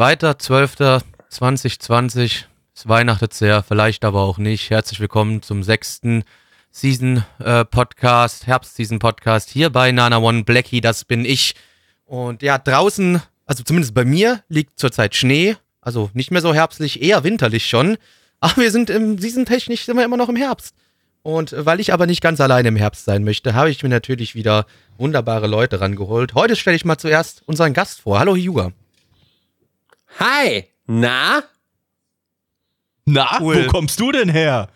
2.12.2020. Es weihnachtet sehr, vielleicht aber auch nicht. Herzlich willkommen zum sechsten Season äh, Podcast, Herbst-Season Podcast hier bei Nana One Blackie. Das bin ich. Und ja, draußen, also zumindest bei mir, liegt zurzeit Schnee. Also nicht mehr so herbstlich, eher winterlich schon. Aber wir sind im Season-technisch sind wir immer noch im Herbst. Und weil ich aber nicht ganz alleine im Herbst sein möchte, habe ich mir natürlich wieder wunderbare Leute rangeholt. Heute stelle ich mal zuerst unseren Gast vor. Hallo Hyuga. Hi! Na? Na, Cool. wo kommst du denn her?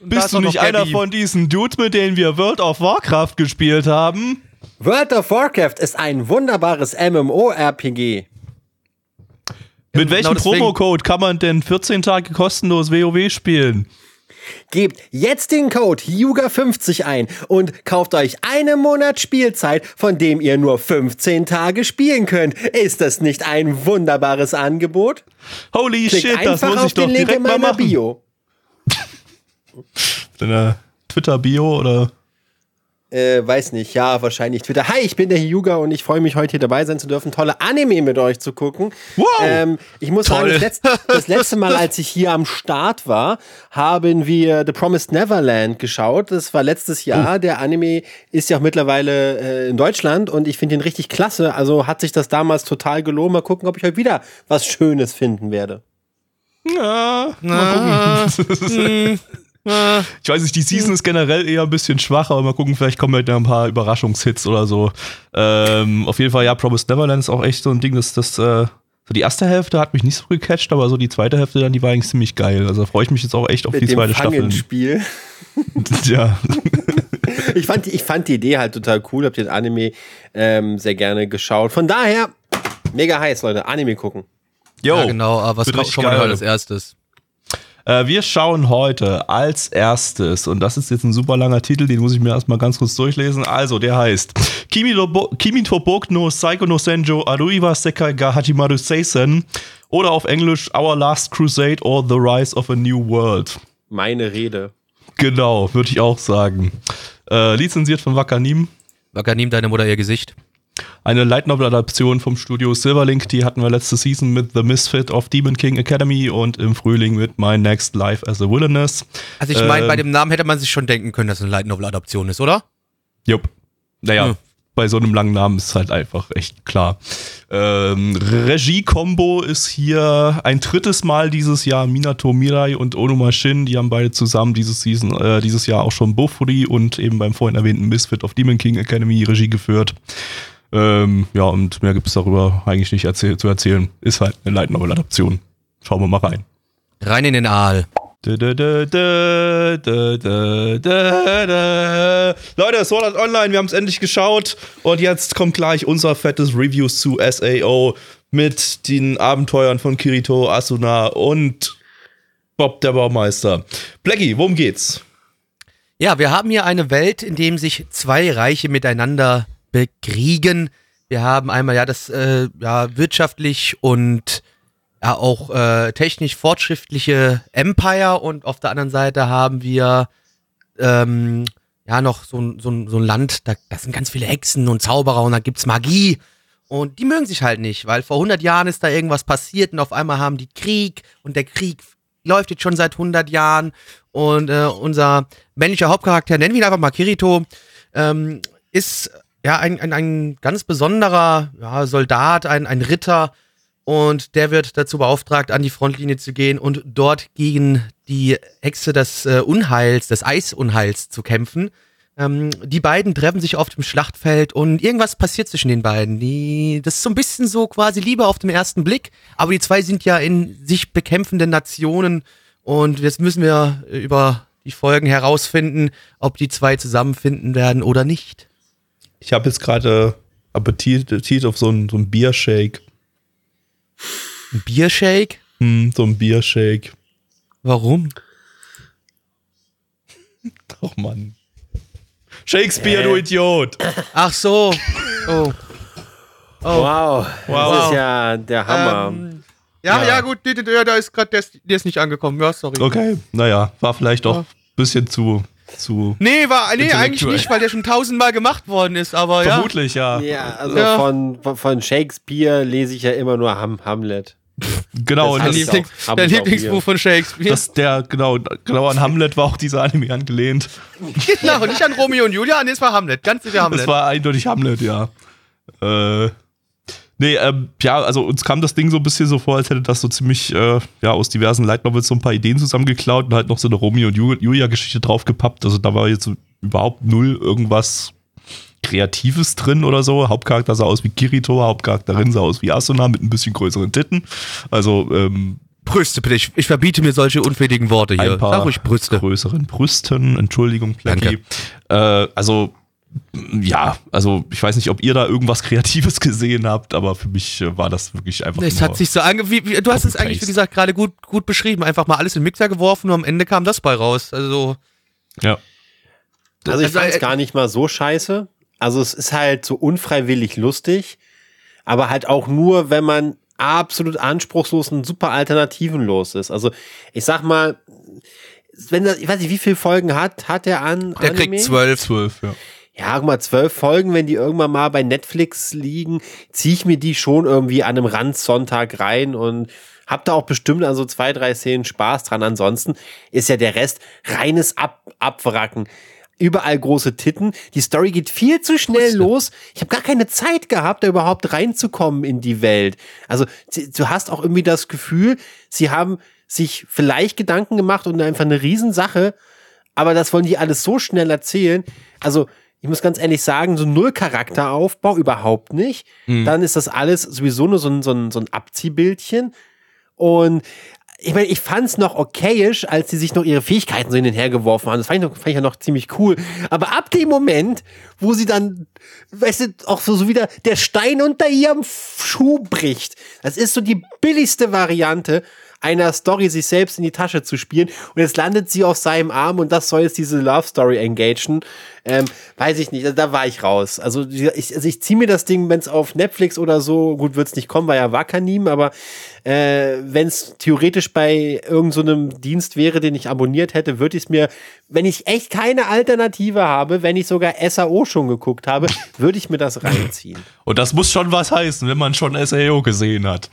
da Bist ist du nicht einer von diesen Dudes, mit denen wir World of Warcraft gespielt haben? World of Warcraft ist ein wunderbares MMORPG. Mit genau welchem deswegen- Promocode kann man denn 14 Tage kostenlos WoW spielen? Gebt jetzt den Code HIUGA50 ein und kauft euch einen Monat Spielzeit, von dem ihr nur 15 Tage spielen könnt. Ist das nicht ein wunderbares Angebot? Holy Klickt shit, das muss ich doch Link direkt mal machen. Bio. Deine Twitter-Bio oder? Äh, weiß nicht, ja, wahrscheinlich Twitter. Hi, ich bin der Hyuga und ich freue mich, heute hier dabei sein zu dürfen, tolle Anime mit euch zu gucken. Wow! Ähm, ich muss sagen, Toll. das letzte, das letzte Mal, als ich hier am Start war, haben wir The Promised Neverland geschaut. Das war letztes Jahr. Oh. Der Anime ist ja auch mittlerweile äh, in Deutschland und ich finde ihn richtig klasse. Also hat sich das damals total gelohnt. Mal gucken, ob ich heute wieder was Schönes finden werde. Ja, mal gucken. ich weiß nicht, die Season ist generell eher ein bisschen schwach, aber mal gucken, vielleicht kommen halt noch ein paar Überraschungshits oder so. Ähm, auf jeden Fall, ja, Promised Neverland ist auch echt so ein Ding, das, das, äh, so die erste Hälfte hat mich nicht so gecatcht, aber so die zweite Hälfte dann, die war eigentlich ziemlich geil. Also da freue ich mich jetzt auch echt auf Mit die dem zweite Staffel. Fangenspiel. ja. Ich fand, die- ich fand die Idee halt total cool, hab den Anime ähm, sehr gerne geschaut. Von daher, mega heiß, Leute. Anime gucken. Jo, ja, genau, aber was kommt schon mal geil. heute als erstes? Äh, wir schauen heute als erstes, und das ist jetzt ein super langer Titel, den muss ich mir erstmal ganz kurz durchlesen. Also, der heißt Kimi, Kimi to Boku no Saiko no Senjo Aruiwa Sekai ga Hajimaru Seisen oder auf Englisch Our Last Crusade or The Rise of a New World. Meine Rede. Genau, würde ich auch sagen. Äh, lizenziert von Wakanim. Wakanim, deine Mutter ihr Gesicht. Eine Light Novel Adaption vom Studio Silverlink, die hatten wir letzte Season mit The Misfit of Demon King Academy und im Frühling mit My Next Life as a Wilderness. Also ich meine, Ähm, bei dem Namen hätte man sich schon denken können, dass es eine Light Novel Adaption ist, oder? Jupp. Naja, Hm. bei so einem langen Namen ist es halt einfach echt klar. Ähm, Regie-Kombo ist hier ein drittes Mal dieses Jahr Minato Mirai und Onuma Shin. Die haben beide zusammen dieses, Season, äh, dieses Jahr auch schon Bofuri und eben beim vorhin erwähnten Misfit of Demon King Academy Regie geführt. Ähm, ja, und mehr gibt es darüber eigentlich nicht erzähl zu erzählen. Ist halt eine Light Novel-Adaption. Schauen wir mal rein. Rein in den Aal. Da, da, da. Leute, Sword Art Online, wir haben es endlich geschaut und jetzt kommt gleich unser fettes Reviews zu SAO mit den Abenteuern von Kirito, Asuna und Bob der Baumeister. Blackie, worum geht's? Ja, wir haben hier eine Welt, in dem sich zwei Reiche miteinander bekriegen. Wir haben einmal ja das äh, ja, wirtschaftlich und ja auch äh, technisch fortschrittliche Empire und auf der anderen Seite haben wir ähm, ja noch so, ein- so, so ein Land, da das sind ganz viele Hexen und Zauberer und da gibt's Magie. Und die mögen sich halt nicht, weil vor 100 Jahren ist da irgendwas passiert und auf einmal haben die Krieg und der Krieg läuft jetzt schon seit 100 Jahren und äh, unser männlicher Hauptcharakter, nennen wir ihn einfach mal Kirito, ähm, ist ja ein, ein, ein ganz besonderer ja, Soldat, ein, ein Ritter und der wird dazu beauftragt, an die Frontlinie zu gehen und dort gegen die Hexe des äh, Unheils, des Eisunheils zu kämpfen. Ähm, die beiden treffen sich auf dem Schlachtfeld und irgendwas passiert zwischen den beiden. Die, das ist so ein bisschen so quasi Liebe auf den ersten Blick, aber die zwei sind ja in sich bekämpfenden Nationen und jetzt müssen wir über die Folgen herausfinden, ob die zwei zusammenfinden werden oder nicht. Ich habe jetzt gerade Appetit, Appetit auf so ein, so ein Biershake. Ein Biershake? Hm, so ein Biershake. Warum? Ach Mann. Shakespeare, du Idiot! Ach so. Oh. Wow. Das Wow. ist ja der Hammer. Ähm, ja, Ja. ja, gut, der, der, der ist gerade, der, ist- der ist nicht angekommen. Ja, sorry. Okay, naja, war vielleicht doch ein bisschen zu, zu Nee, war, nee, eigentlich nicht, weil der schon tausendmal gemacht worden ist, aber ja. vermutlich, ja. ja, also Ja. Von, von, Shakespeare lese ich ja immer nur Ham Hamlet. Genau, und Das das, Lieblings, auch- auch Lieblingsbuch von Shakespeare. das der, genau, genau an Hamlet war auch dieser Anime angelehnt. genau, nicht an Romeo und Julia, nee, es war Hamlet. Ganz sicher Hamlet. Das war eindeutig Hamlet, ja. Äh, nee, ähm, ja, also uns kam das Ding so ein bisschen so vor, als hätte das so ziemlich, äh, ja, aus diversen Light Novels so ein paar Ideen zusammengeklaut und halt noch so eine Romeo und Ju- Julia-Geschichte draufgepappt. Also da war jetzt überhaupt null irgendwas Kreatives drin oder so. Hauptcharakter sah aus wie Kirito, Hauptcharakterin sah aus wie Asuna mit ein bisschen größeren Titten. Also, ähm, Brüste, bitte. Ich, ich verbiete mir solche unfähigen Worte hier. ein paar Sag ruhig Brüste. größeren Brüsten. Entschuldigung, Blackie. Äh, also ja, also ich weiß nicht, ob ihr da irgendwas Kreatives gesehen habt, aber für mich äh, war das wirklich einfach Es nur hat sich so ange... Wie, wie, du hast es eigentlich, wie gesagt, gerade gut, gut beschrieben. Einfach mal alles in den Mixer geworfen und am Ende kam das bei raus. Also, ja. Also ich Also, fand es äh, gar nicht mal so scheiße. Also es ist halt so unfreiwillig lustig, aber halt auch nur, wenn man absolut anspruchslos und super alternativenlos ist. Also ich sag mal, wenn das, ich weiß nicht, wie viele Folgen hat, hat der an der Anime? kriegt zwölf. Zwölf, ja. Ja, guck mal, zwölf Folgen, wenn die irgendwann mal bei Netflix liegen, ziehe ich mir die schon irgendwie an einem Randsonntag rein und hab da auch bestimmt an so zwei, drei Szenen Spaß dran. Ansonsten ist ja der Rest reines Ab Abwracken. Überall große Titten. Die Story geht viel zu schnell los. Ich habe gar keine Zeit gehabt, da überhaupt reinzukommen in die Welt. Also du hast auch irgendwie das Gefühl, sie haben sich vielleicht Gedanken gemacht und einfach eine Riesensache aber das wollen die alles so schnell erzählen. Also, ich muss ganz ehrlich sagen, so null Charakteraufbau überhaupt nicht. Dann ist das alles sowieso nur so ein, so ein, so ein Abziehbildchen. Und ich meine, ich fand's noch okayisch, als sie sich noch ihre Fähigkeiten so hin und her geworfen haben. Das fand ich, noch, fand ich ja noch ziemlich cool. Aber ab dem Moment, wo sie dann, weißt du, auch so, so wieder der Stein unter ihrem Schuh bricht. Das ist so die billigste Variante einer Story sich selbst in die Tasche zu spielen und jetzt landet sie auf seinem Arm und das soll jetzt diese Love Story engagen. Ähm, weiß ich nicht, da war ich raus. Also ich, also ich ziehe mir das Ding, wenn es auf Netflix oder so, gut wird's nicht kommen, weil ja Wakanim, aber äh, wenn es theoretisch bei irgendeinem so Dienst wäre, den ich abonniert hätte, würde ich es mir, wenn ich echt keine Alternative habe, wenn ich sogar SAO schon geguckt habe, würde ich mir das reinziehen. Und das muss schon was heißen, wenn man schon SAO gesehen hat.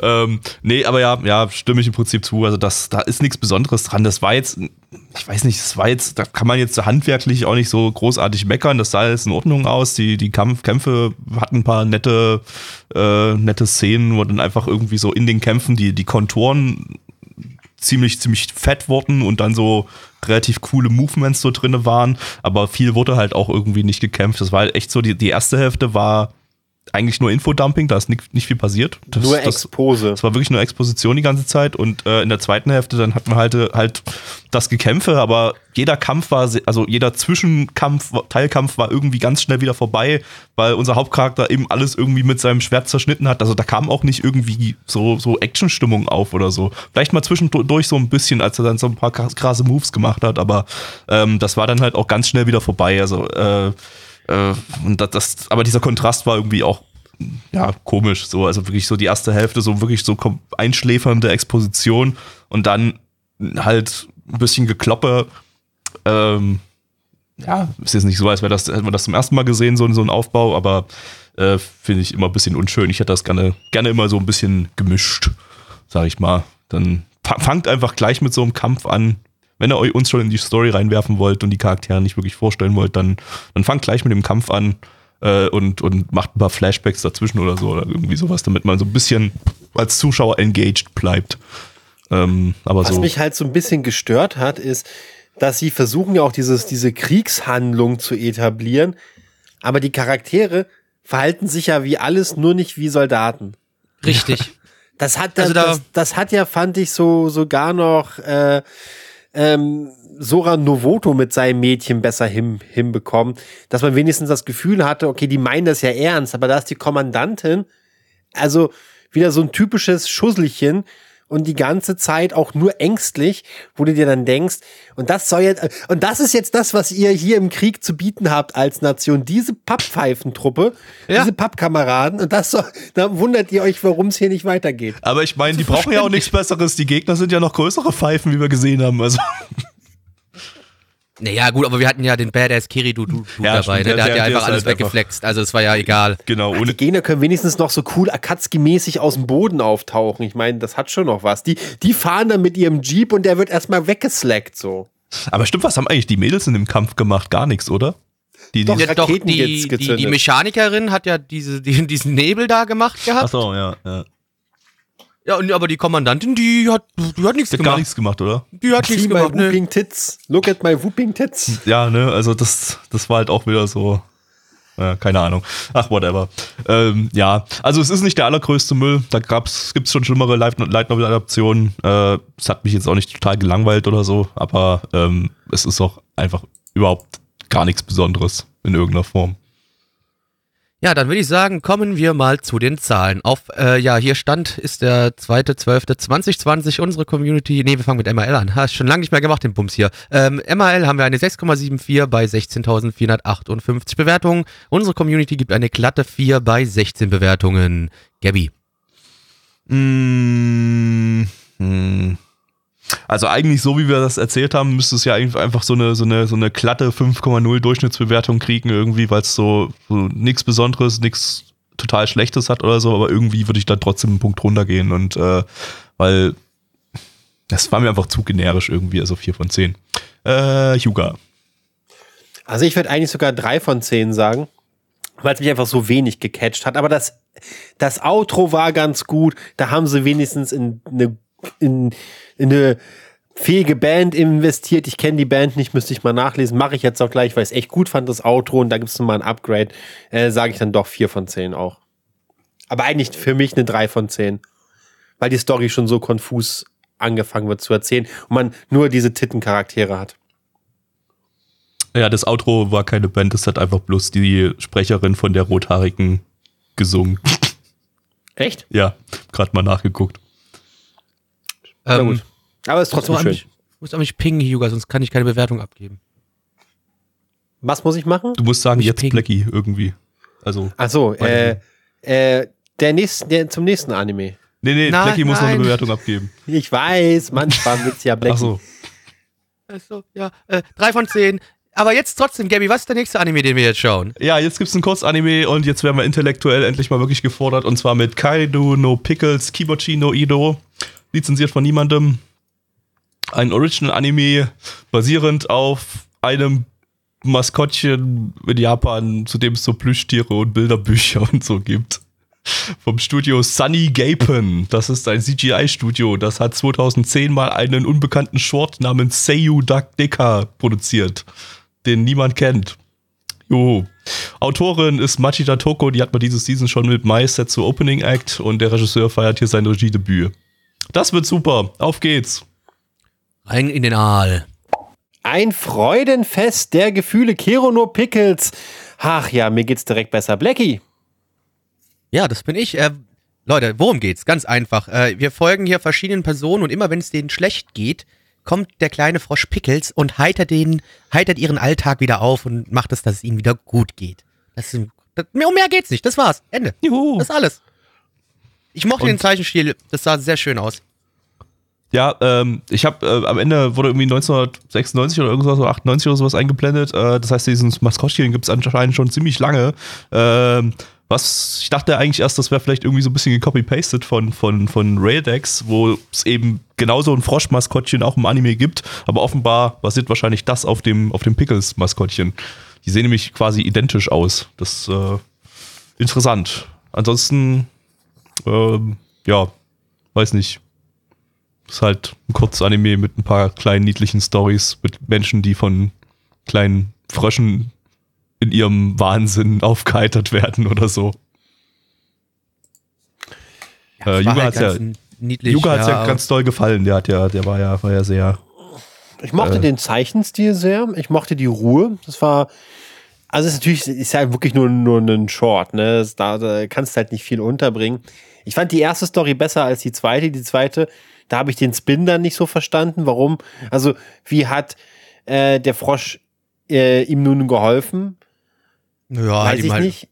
Ähm, nee, aber ja, ja, stimme ich im Prinzip zu. Also das, da ist nichts Besonderes dran. Das war jetzt, ich weiß nicht, das war jetzt, da kann man jetzt handwerklich auch nicht so großartig meckern. Das sah jetzt in Ordnung aus. Die, die Kampf, Kämpfe hatten ein paar nette, äh, nette Szenen, wo dann einfach irgendwie so in den Kämpfen die, die Konturen ziemlich, ziemlich fett wurden und dann so relativ coole Movements so drinne waren, aber viel wurde halt auch irgendwie nicht gekämpft. Das war halt echt so, die, die erste Hälfte war eigentlich nur Infodumping, da ist nicht, nicht viel passiert. Das, Nur Expose. das war wirklich nur Exposition die ganze Zeit und äh, in der zweiten Hälfte dann hatten wir halt, äh, halt das Gekämpfe, aber jeder Kampf war, also jeder Zwischenkampf, Teilkampf war irgendwie ganz schnell wieder vorbei, weil unser Hauptcharakter eben alles irgendwie mit seinem Schwert zerschnitten hat. Also da kam auch nicht irgendwie so, so Actionstimmung auf oder so. Vielleicht mal zwischendurch so ein bisschen, als er dann so ein paar krass- krasse Moves gemacht hat, aber ähm, das war dann halt auch ganz schnell wieder vorbei. Also äh, äh, und das, das, aber dieser Kontrast war irgendwie auch ja, komisch, so, also wirklich so die erste Hälfte, so wirklich so einschläfernde Exposition und dann halt ein bisschen Gekloppe. Ähm, ja, ist jetzt nicht so, als wäre das, hätte man das zum ersten Mal gesehen, so, so ein Aufbau, aber äh, finde ich immer ein bisschen unschön. Ich hätte das gerne, gerne immer so ein bisschen gemischt, sag ich mal. Dann fa- fangt einfach gleich mit so einem Kampf an. Wenn ihr euch uns schon in die Story reinwerfen wollt und die Charaktere nicht wirklich vorstellen wollt, dann, dann fangt gleich mit dem Kampf an äh, und, und macht ein paar Flashbacks dazwischen oder so oder irgendwie sowas, damit man so ein bisschen als Zuschauer engaged bleibt. Ähm, aber Was so. mich halt so ein bisschen gestört hat, ist, dass sie versuchen ja auch dieses, diese Kriegshandlung zu etablieren, aber die Charaktere verhalten sich ja wie alles, nur nicht wie Soldaten. Richtig. Das hat, Also das, da- das, das hat ja, fand ich, so sogar noch äh, ähm, Sora Novoto mit seinem Mädchen besser hin, hinbekommen, dass man wenigstens das Gefühl hatte, okay, die meinen das ja ernst, aber da ist die Kommandantin, also wieder so ein typisches Schusselchen und die ganze Zeit auch nur ängstlich, wo du dir dann denkst, und das soll jetzt, und das ist jetzt das, was ihr hier im Krieg zu bieten habt als Nation, diese Papppfeifentruppe, Ja. diese Pappkameraden, und das soll, da wundert ihr euch, warum es hier nicht weitergeht. Aber ich meine, die brauchen ja auch nichts Besseres. Die Gegner sind ja noch größere Pfeifen, wie wir gesehen haben. Also, Naja, gut, aber wir hatten ja den Badass Kiridu du, du Ja, dabei, stimmt, ne? der- Der, hat ja der einfach alles halt weggeflext. Also es war ja egal. genau, Die ohne. Gegner können wenigstens noch so cool Akatsuki-mäßig aus dem Boden auftauchen. Ich meine, das hat schon noch was. Die, die fahren dann mit ihrem Jeep und der wird erstmal weggeslackt so. Aber stimmt, was haben eigentlich die Mädels in dem Kampf gemacht? Gar nichts, oder? Die, die, Ja, doch, Raketen die, jetzt die, die Mechanikerin hat ja diese, die, diesen Nebel da gemacht gehabt. Achso, ja, ja. Ja, und, aber die Kommandantin, die hat, die hat nichts Die hat gemacht. gar nichts gemacht, oder? Die hat nichts my gemacht, ne? whooping tits. Look at my whooping tits. Ja, ne, also das, das war halt auch wieder so. Ja, keine Ahnung. Ach, whatever. Ähm, ja, also es ist nicht der allergrößte Müll. Da gab's, gibt's schon schlimmere Light Light Novel Adaptionen. Äh, es hat mich jetzt auch nicht total gelangweilt oder so, aber ähm, es ist auch einfach überhaupt gar nichts Besonderes in irgendeiner Form. Ja, dann würde ich sagen, kommen wir mal zu den Zahlen. Auf, äh, ja, hier Stand ist der 2.12.2020, unsere Community, nee, wir fangen mit MRL an. Hast schon lange nicht mehr gemacht, den Bums hier. Ähm, MRL haben wir eine 6,74 bei 16.458 Bewertungen. Unsere Community gibt eine glatte 4 bei 16 Bewertungen. Gabby. Mm, hm. Also eigentlich so, wie wir das erzählt haben, müsste es ja einfach so eine, so eine, so eine glatte 5,0 Durchschnittsbewertung kriegen irgendwie, weil es so, so nichts Besonderes, nichts total Schlechtes hat oder so, aber irgendwie würde ich da trotzdem einen Punkt runtergehen und äh, weil das war mir einfach zu generisch irgendwie, also 4 von 10. Äh, Yuga. Also ich würde eigentlich sogar drei von zehn sagen, weil es mich einfach so wenig gecatcht hat. Aber das, das Outro war ganz gut. Da haben sie wenigstens in eine, in, in eine fähige Band investiert. Ich kenne die Band nicht, müsste ich mal nachlesen. Mache ich jetzt auch gleich, weil ich es echt gut fand, das Outro. Und da gibt es nochmal ein Upgrade. Äh, Sage ich dann doch vier von zehn auch. Aber eigentlich für mich eine drei von zehn. Weil die Story schon so konfus angefangen wird zu erzählen und man nur diese Tittencharaktere hat. Ja, das Outro war keine Band, das hat einfach bloß die Sprecherin von der Rothaarigen gesungen. Echt? ja, gerade mal nachgeguckt. Na Ähm, gut. Aber es ist trotzdem muss schön. mich, muss an mich pingen, Hugo, sonst kann ich keine Bewertung abgeben. Was muss ich machen? Du musst sagen, jetzt pingen. Blackie irgendwie. Also, Ach so, äh, äh, der nächsten, der zum nächsten Anime. nee, nee, Nein, Blackie muss noch eine nein. Bewertung abgeben. Ich weiß, manchmal wird's ja Black. Ach so. Also, ja, äh, drei von zehn. Aber jetzt trotzdem, Gabby, was ist der nächste Anime, den wir jetzt schauen? Ja, jetzt gibt's ein Kurzanime und jetzt werden wir intellektuell endlich mal wirklich gefordert und zwar mit Kaido no Pickles Kibochi no Ido, lizenziert von niemandem. Ein Original-Anime basierend auf einem Maskottchen in Japan, zu dem es so Plüschtiere und Bilderbücher und so gibt. Vom Studio Sunny Gapen. Das ist ein CGI-Studio. Das hat 2010 mal einen unbekannten Short namens Seiyu Duck Deka produziert, den niemand kennt. Jo. Autorin ist Machida Toko, die hat man diese Season schon mit Mai Set zu Opening Act und der Regisseur feiert hier sein Regiedebüt. Das wird super. Auf geht's. Rein in den Aal. Ein Freudenfest der Gefühle. Kero no Pickles. Ach ja, mir geht's direkt besser. Blackie. Ja, das bin ich. Äh, Leute, worum geht's? Ganz einfach. Äh, wir folgen hier verschiedenen Personen und immer wenn es denen schlecht geht, kommt der kleine Frosch Pickles und heitert den, heitert ihren Alltag wieder auf und macht es, dass es ihnen wieder gut geht. Das ist, das, mehr, um mehr geht's nicht. Das war's. Ende. Juhu. Das ist alles. Ich mochte Und- den Zeichenstil. Das sah sehr schön aus. Ja, ähm, ich habe äh, am Ende wurde irgendwie 1996 oder irgendwas oder 98 oder sowas eingeblendet. Äh, das heißt, dieses Maskottchen gibt es anscheinend schon ziemlich lange. Ähm, was ich dachte eigentlich erst, das wäre vielleicht irgendwie so ein bisschen gecopy-pasted von, von, von Raildex, wo es eben genauso ein Froschmaskottchen auch im Anime gibt, aber offenbar basiert wahrscheinlich das auf dem, auf dem Pickles-Maskottchen. Die sehen nämlich quasi identisch aus. Das ist äh, interessant. Ansonsten, ähm, ja, weiß nicht. Ist halt ein Kurzanime mit ein paar kleinen niedlichen Stories mit Menschen, die von kleinen Fröschen in ihrem Wahnsinn aufgeheitert werden oder so. Äh, war Yuga halt hat's ja, ganz niedlich. Hat's ja, aber- ganz doll gefallen. Der hat ja, der war ja, war ja sehr. Ich mochte Äh. den Zeichenstil sehr. Ich mochte die Ruhe. Das war, also es ist natürlich, ist ja wirklich nur, nur ein Short, ne? Da, da kannst du halt nicht viel unterbringen. Ich fand die erste Story besser als die zweite. Die zweite, da habe ich den Spin dann nicht so verstanden. Warum? Also, wie hat äh, der Frosch äh, ihm nun geholfen? Ja, Weiß hat ihm ich halt, nicht.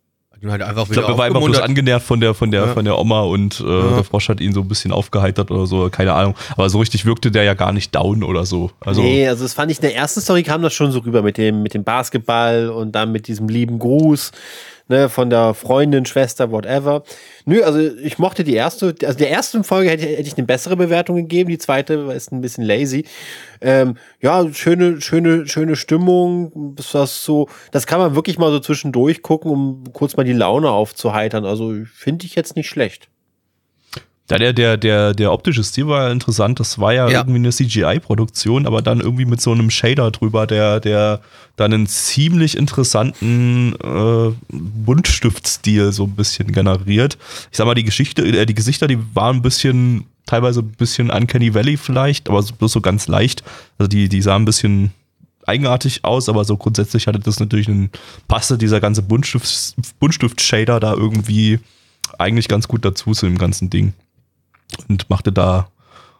halt einfach Ich glaube, er war einfach bloß angenervt von der, von der, Ja. von der Oma und äh, der Frosch hat ihn so ein bisschen aufgeheitert oder so, keine Ahnung. Aber so richtig wirkte der ja gar nicht down oder so. Also, nee, also das fand ich in der ersten Story kam das schon so rüber mit dem, mit dem Basketball und dann mit diesem lieben Gruß, ne, von der Freundin, Schwester, whatever. Nö, also ich mochte die erste, also der ersten Folge hätte, hätte ich eine bessere Bewertung gegeben, die zweite ist ein bisschen lazy. Ähm, ja, schöne, schöne, schöne Stimmung, das war so, das kann man wirklich mal so zwischendurch gucken, um kurz mal die Laune aufzuheitern. Also finde ich jetzt nicht schlecht. Ja, der, der, der, der optische Stil war ja interessant. Das war ja, Ja. irgendwie eine CGI-Produktion, aber dann irgendwie mit so einem Shader drüber, der, der dann einen ziemlich interessanten äh, Buntstiftstil so ein bisschen generiert. Ich sag mal, die Geschichte, äh, die Gesichter, die waren ein bisschen, teilweise ein bisschen Uncanny Valley vielleicht, aber so- bloß so ganz leicht. Also die, die sahen ein bisschen eigenartig aus, aber so grundsätzlich hatte das natürlich einen, passte dieser ganze Buntstift, Buntstift-Shader da irgendwie eigentlich ganz gut dazu zu dem ganzen Ding und machte da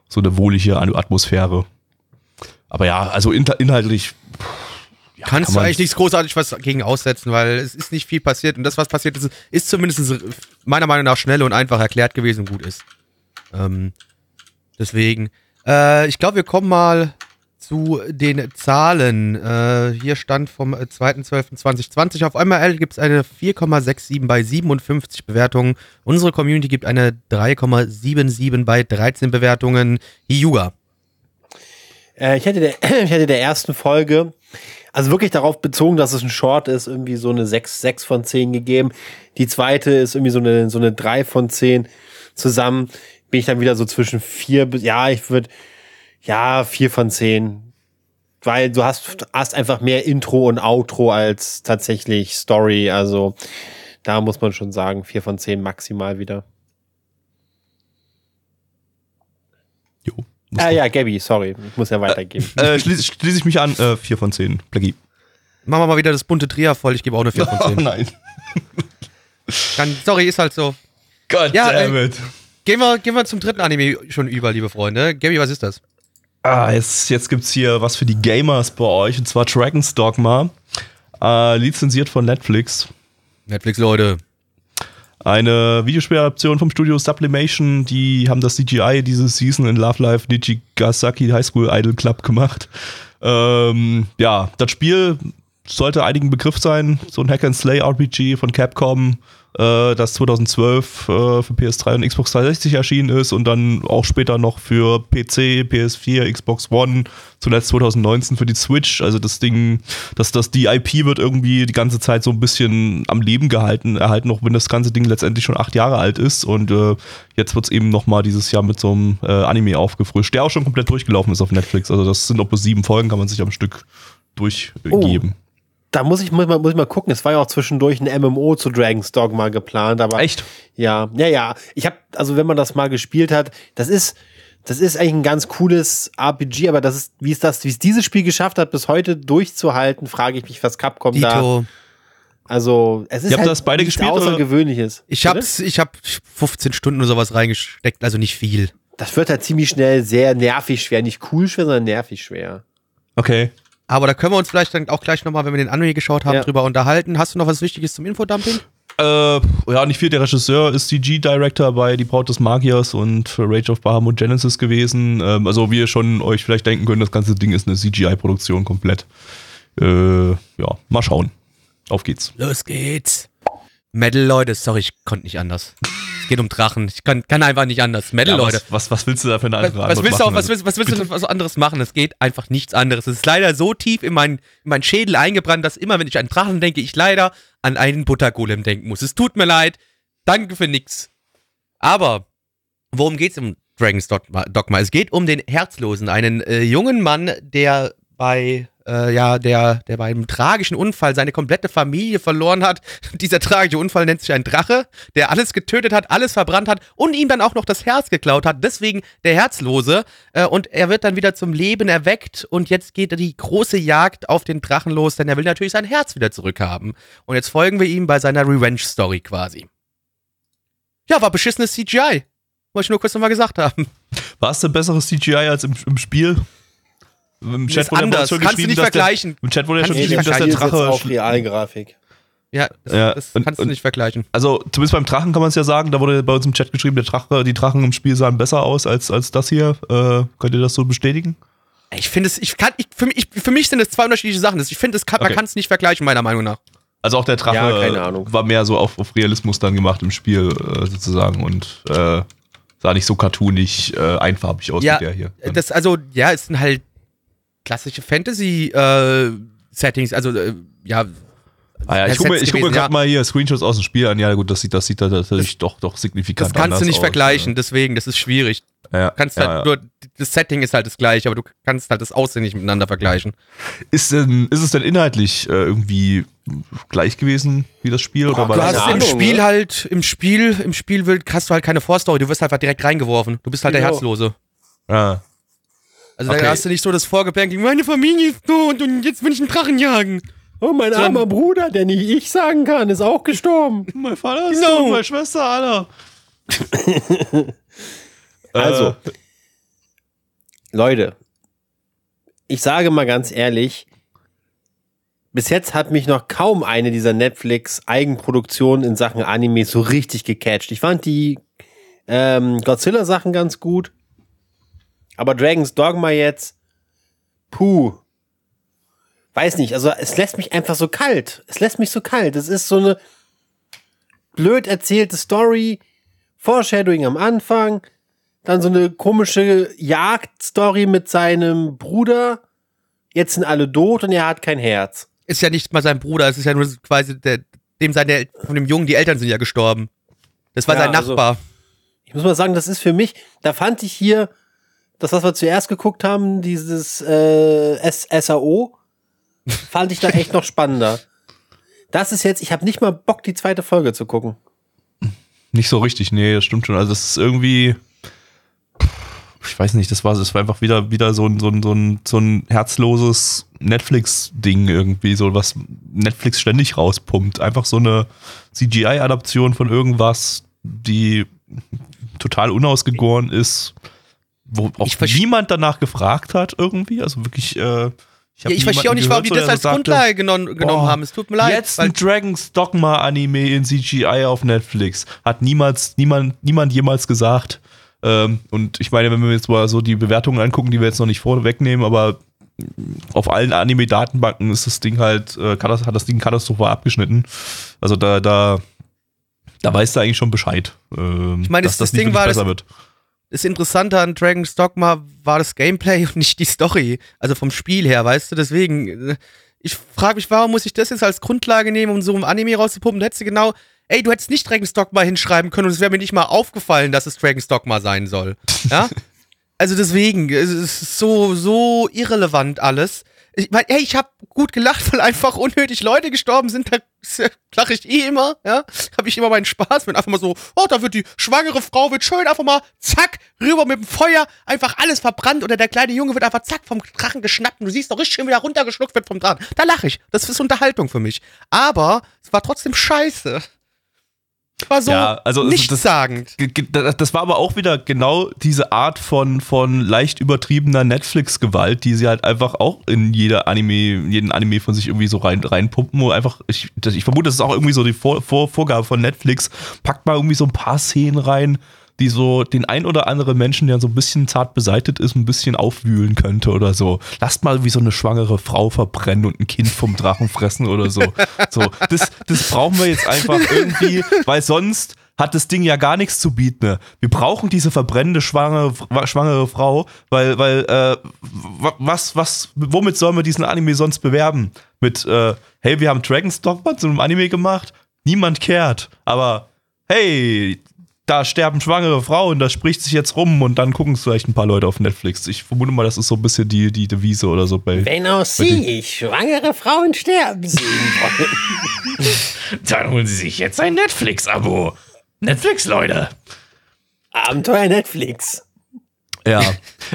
so eine wohlige Atmosphäre. Aber ja, also inter- inhaltlich. ja, Kannst kann du eigentlich nichts großartig was dagegen aussetzen, weil es ist nicht viel passiert und das, was passiert ist, ist zumindest meiner Meinung nach schnell und einfach erklärt gewesen und gut ist. Ähm, deswegen, äh, ich glaube, wir kommen mal zu den Zahlen. Äh, hier stand vom äh, 2.12.2020 auf einmal gibt es eine 4,67 bei 57 Bewertungen. Unsere Community gibt eine 3,77 bei 13 Bewertungen. Hyuga. Äh, ich, hätte der, ich hätte der ersten Folge, also wirklich darauf bezogen, dass es ein Short ist, irgendwie so eine 6, 6 von 10 gegeben. Die zweite ist irgendwie so eine, so eine 3 von 10. Zusammen bin ich dann wieder so zwischen 4 bis, ja, ich würde, ja, 4 von 10. Weil du hast, hast einfach mehr Intro und Outro als tatsächlich Story. Also da muss man schon sagen, 4 von 10 maximal wieder. Jo, Ah ja, Gabby, sorry, ich muss ja weitergeben. Äh, schließe schließ ich mich an, äh, 4 von 10. Blackie. Machen wir mal wieder das bunte Trier voll. Ich gebe auch eine 4 von 10. nein. Kann, sorry, ist halt so. God Ja, damn äh, it. Gehen wir, gehen wir zum dritten Anime schon über, liebe Freunde. Gabi, was ist das? Ah, jetzt, jetzt gibt's hier was für die Gamers bei euch, und zwar Dragon's Dogma. Äh, lizenziert von Netflix. Netflix, Leute. Eine Videospieladaption vom Studio Sublimation, die haben das CGI diese Season in Love Life Nijigasaki High School Idol Club gemacht. Ähm, ja, das Spiel sollte einigen Begriff sein, so ein Hack-and-Slay-RPG von Capcom, äh, das 2012 äh, für PS3 und Xbox 360 erschienen ist und dann auch später noch für PC, PS4, Xbox One, zuletzt 2019 für die Switch. Also das Ding, dass das die IP wird irgendwie die ganze Zeit so ein bisschen am Leben gehalten, erhalten, auch wenn das ganze Ding letztendlich schon acht Jahre alt ist und äh, jetzt wird's eben nochmal dieses Jahr mit so einem äh, Anime aufgefrischt, der auch schon komplett durchgelaufen ist auf Netflix. Also das sind auch bloß sieben Folgen, kann man sich am Stück durchgeben. Da muss ich, muss, mal, muss ich mal gucken. Es war ja auch zwischendurch ein MMO zu Dragon's Dogma geplant, aber. Echt? Ja, ja, ja. Ich habe, also wenn man das mal gespielt hat, das ist, das ist eigentlich ein ganz cooles RPG, aber das ist, wie es das, wie es dieses Spiel geschafft hat, bis heute durchzuhalten, frage ich mich, was Capcom da. Dito. Also, es ist Ihr halt das beide gespielt, oder? Außergewöhnliches. Ich hab's, ich hab 15 Stunden oder sowas reingesteckt, also nicht viel. Das wird halt ziemlich schnell sehr nervig schwer. Nicht cool schwer, sondern nervig schwer. Okay. Aber da können wir uns vielleicht dann auch gleich nochmal, wenn wir den Anime geschaut haben, Ja. drüber unterhalten. Hast du noch was Wichtiges zum Infodumping? Äh, ja, nicht viel. Der Regisseur ist CG-Director bei Die Braut des Magiers und Rage of Bahamut Genesis gewesen. Ähm, also, wie ihr schon euch vielleicht denken könnt, das ganze Ding ist eine CGI-Produktion komplett. Äh, ja, mal schauen. Auf geht's. Los geht's. Metal, Leute, sorry, ich konnte nicht anders. Es geht um Drachen. Ich kann, kann einfach nicht anders. Metal, Ja, Leute. was, was, was willst du da für eine Was, andere was Antwort willst du auch, machen? was willst, was willst du denn was anderes machen? Es geht einfach nichts anderes. Es ist leider so tief in meinen in mein Schädel eingebrannt, dass immer, wenn ich an Drachen denke, ich leider an einen Buttergolem denken muss. Es tut mir leid. Danke für nix. Aber worum geht's im Dragon's Dogma? Dogma? Es geht um den Herzlosen, einen äh, jungen Mann, der bei äh, ja, der, der bei einem tragischen Unfall seine komplette Familie verloren hat. Dieser tragische Unfall nennt sich ein Drache, der alles getötet hat, alles verbrannt hat und ihm dann auch noch das Herz geklaut hat. Deswegen der Herzlose. Äh, und er wird dann wieder zum Leben erweckt und jetzt geht die große Jagd auf den Drachen los, denn er will natürlich sein Herz wieder zurückhaben. Und jetzt folgen wir ihm bei seiner Revenge-Story quasi. Ja, war beschissenes CGI. Wollte ich nur kurz nochmal gesagt haben. War es denn besseres CGI als im, im Spiel? Im Chat wurde anders. Ja kannst du nicht vergleichen. Der, Im Chat wurde ja schon geschrieben, dass der Drache auf Realgrafik. Ja, das, ja, das kannst und, du nicht vergleichen. Also zumindest beim Drachen kann man es ja sagen, da wurde bei uns im Chat geschrieben, der Drache, die Drachen im Spiel sahen besser aus als, als das hier. Äh, könnt ihr das so bestätigen? Ich finde es, ich kann, ich, für, mich, für mich sind es zwei unterschiedliche Sachen. Ich finde, kann, okay. man kann es nicht vergleichen, meiner Meinung nach. Also auch der Drache ja, war mehr so auf, auf, Realismus dann gemacht im Spiel äh, sozusagen und äh, sah nicht so cartoonig, äh, einfarbig aus ja, wie der hier. Das, also, ja, es sind halt klassische Fantasy-Settings, äh, also äh, ja. Ah ja, ich gucke mir, guck mir gerade ja. mal hier Screenshots aus dem Spiel an. Ja, gut, das sieht, das sieht da natürlich das, doch, doch signifikant aus. Das kannst du nicht aus, vergleichen, ja. deswegen, das ist schwierig. Ja, kannst halt nur, das Setting ist halt das gleiche, aber du kannst halt das Aussehen nicht miteinander vergleichen. Ist, denn, ist es denn inhaltlich äh, irgendwie gleich gewesen wie das Spiel? Oder oh, du hast im Spiel oder? halt, im Spiel, im Spiel hast du halt keine Vorstory, du wirst halt direkt reingeworfen. Du bist halt genau. der Herzlose. Ja. Also okay. da hast du nicht so das Vorgeplänk, meine Familie ist tot und jetzt will ich einen Drachen jagen. Oh, mein so armer Bruder, der nicht ich sagen kann, ist auch gestorben. mein Vater ist no. tot, meine Schwester, Alter. also, äh. Leute, ich sage mal ganz ehrlich, bis jetzt hat mich noch kaum eine dieser Netflix-Eigenproduktionen in Sachen Anime so richtig gecatcht. Ich fand die ähm, Godzilla-Sachen ganz gut. Aber Dragon's Dogma jetzt, puh. Weiß nicht, also es lässt mich einfach so kalt. Es lässt mich so kalt. Es ist so eine blöd erzählte Story, Foreshadowing am Anfang, dann so eine komische Jagdstory mit seinem Bruder. Jetzt sind alle tot und er hat kein Herz. Ist ja nicht mal sein Bruder, es ist ja nur quasi der, dem seine, von dem Jungen, die Eltern sind ja gestorben. Das war ja, sein also Nachbar. Also, ich muss mal sagen, das ist für mich, da fand ich hier das, was wir zuerst geguckt haben, dieses äh, SAO, fand ich da echt noch spannender. Das ist jetzt, ich habe nicht mal Bock, die zweite Folge zu gucken. Nicht so richtig, nee, das stimmt schon. Also das ist irgendwie, ich weiß nicht, das war, das war einfach wieder, wieder so ein, so ein, so ein, so ein herzloses Netflix-Ding irgendwie, so was Netflix ständig rauspumpt. Einfach so eine CGI-Adaption von irgendwas, die total unausgegoren ist wo auch niemand danach gefragt hat irgendwie. Also wirklich, äh, ich, ja, ich verstehe auch nicht, warum die das als sagte, Grundlage genommen, genommen boah, haben. Es tut mir leid. Jetzt ein Dragon's Dogma Anime in CGI auf Netflix. Hat niemals, niemand, niemand jemals gesagt. Ähm, und ich meine, wenn wir jetzt mal so die Bewertungen angucken, die wir jetzt noch nicht vorwegnehmen, aber auf allen Anime-Datenbanken ist das Ding halt, äh, hat das Ding katastrophal abgeschnitten. Also da, da, da weißt du eigentlich schon Bescheid. Ähm, ich meine, dass das, das Ding war, das, wird das Interessante an Dragon's Dogma war das Gameplay und nicht die Story. Also vom Spiel her, weißt du? Deswegen, äh, ich frage mich, warum muss ich das jetzt als Grundlage nehmen, um so ein Anime rauszupumpen? Hättest du genau, ey, du hättest nicht Dragon's Dogma hinschreiben können und es wäre mir nicht mal aufgefallen, dass es Dragon's Dogma sein soll. Ja? also deswegen, es ist so, so irrelevant alles ich meine, ey, ich habe gut gelacht, weil einfach unnötig Leute gestorben sind. Da lache ich eh immer, ja. Habe ich immer meinen Spaß, wenn einfach mal so, oh, da wird die schwangere Frau wird schön einfach mal zack rüber mit dem Feuer, einfach alles verbrannt oder der kleine Junge wird einfach zack vom Drachen geschnappt und du siehst doch richtig schön wieder runtergeschluckt wird vom Drachen. Da lache ich. Das ist Unterhaltung für mich. Aber es war trotzdem scheiße. War so ja, also nichtssagend. Das, das war aber auch wieder genau diese Art von, von leicht übertriebener Netflix-Gewalt, die sie halt einfach auch in jeder Anime, jeden Anime von sich irgendwie so rein, reinpumpen. Wo einfach, ich, ich vermute, das ist auch irgendwie so die Vor, Vor, Vorgabe von Netflix. Packt mal irgendwie so ein paar Szenen rein, die so den ein oder anderen Menschen, der so ein bisschen zart beseitet ist, ein bisschen aufwühlen könnte oder so. Lasst mal wie so eine schwangere Frau verbrennen und ein Kind vom Drachen fressen oder so. So, das, das brauchen wir jetzt einfach irgendwie, weil sonst hat das Ding ja gar nichts zu bieten. Wir brauchen diese verbrennende schwangere, schwangere Frau, weil, weil, äh, was, was, womit sollen wir diesen Anime sonst bewerben? Mit, äh, hey, wir haben Dragon's Dogma zu einem Anime gemacht, niemand kehrt, aber hey, da sterben schwangere Frauen, das spricht sich jetzt rum und dann gucken es vielleicht ein paar Leute auf Netflix. Ich vermute mal, das ist so ein bisschen die, die Devise oder so bei. Wenn auch Sie schwangere Frauen sterben sehen wollen. Dann holen Sie sich jetzt ein Netflix-Abo. Netflix, Leute. Abenteuer Netflix. Ja.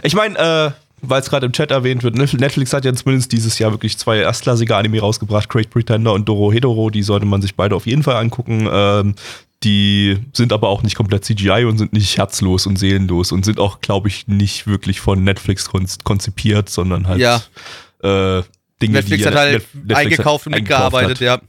Ich meine, äh, weil es gerade im Chat erwähnt wird, Netflix hat ja zumindest dieses Jahr wirklich zwei erstklassige Anime rausgebracht, Great Pretender und Doro Hedoro, die sollte man sich beide auf jeden Fall angucken. Ähm, die sind aber auch nicht komplett CGI und sind nicht herzlos und seelenlos und sind auch, glaube ich, nicht wirklich von Netflix konzipiert, sondern halt Ja. äh, Dinge, Netflix die hat halt Net- Netflix eingekauft und mitgearbeitet, ja.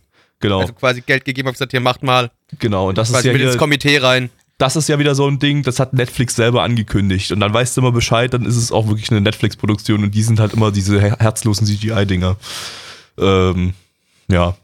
Genau, Also quasi Geld gegeben, hab gesagt, hier macht mal. genau. Und das ist ja mit ins Komitee rein. das ist ja wieder so ein Ding, das hat Netflix selber angekündigt. Und dann weißt du immer Bescheid, dann ist es auch wirklich eine Netflix-Produktion und die sind halt immer diese her- herzlosen CGI-Dinger. Ähm, ja.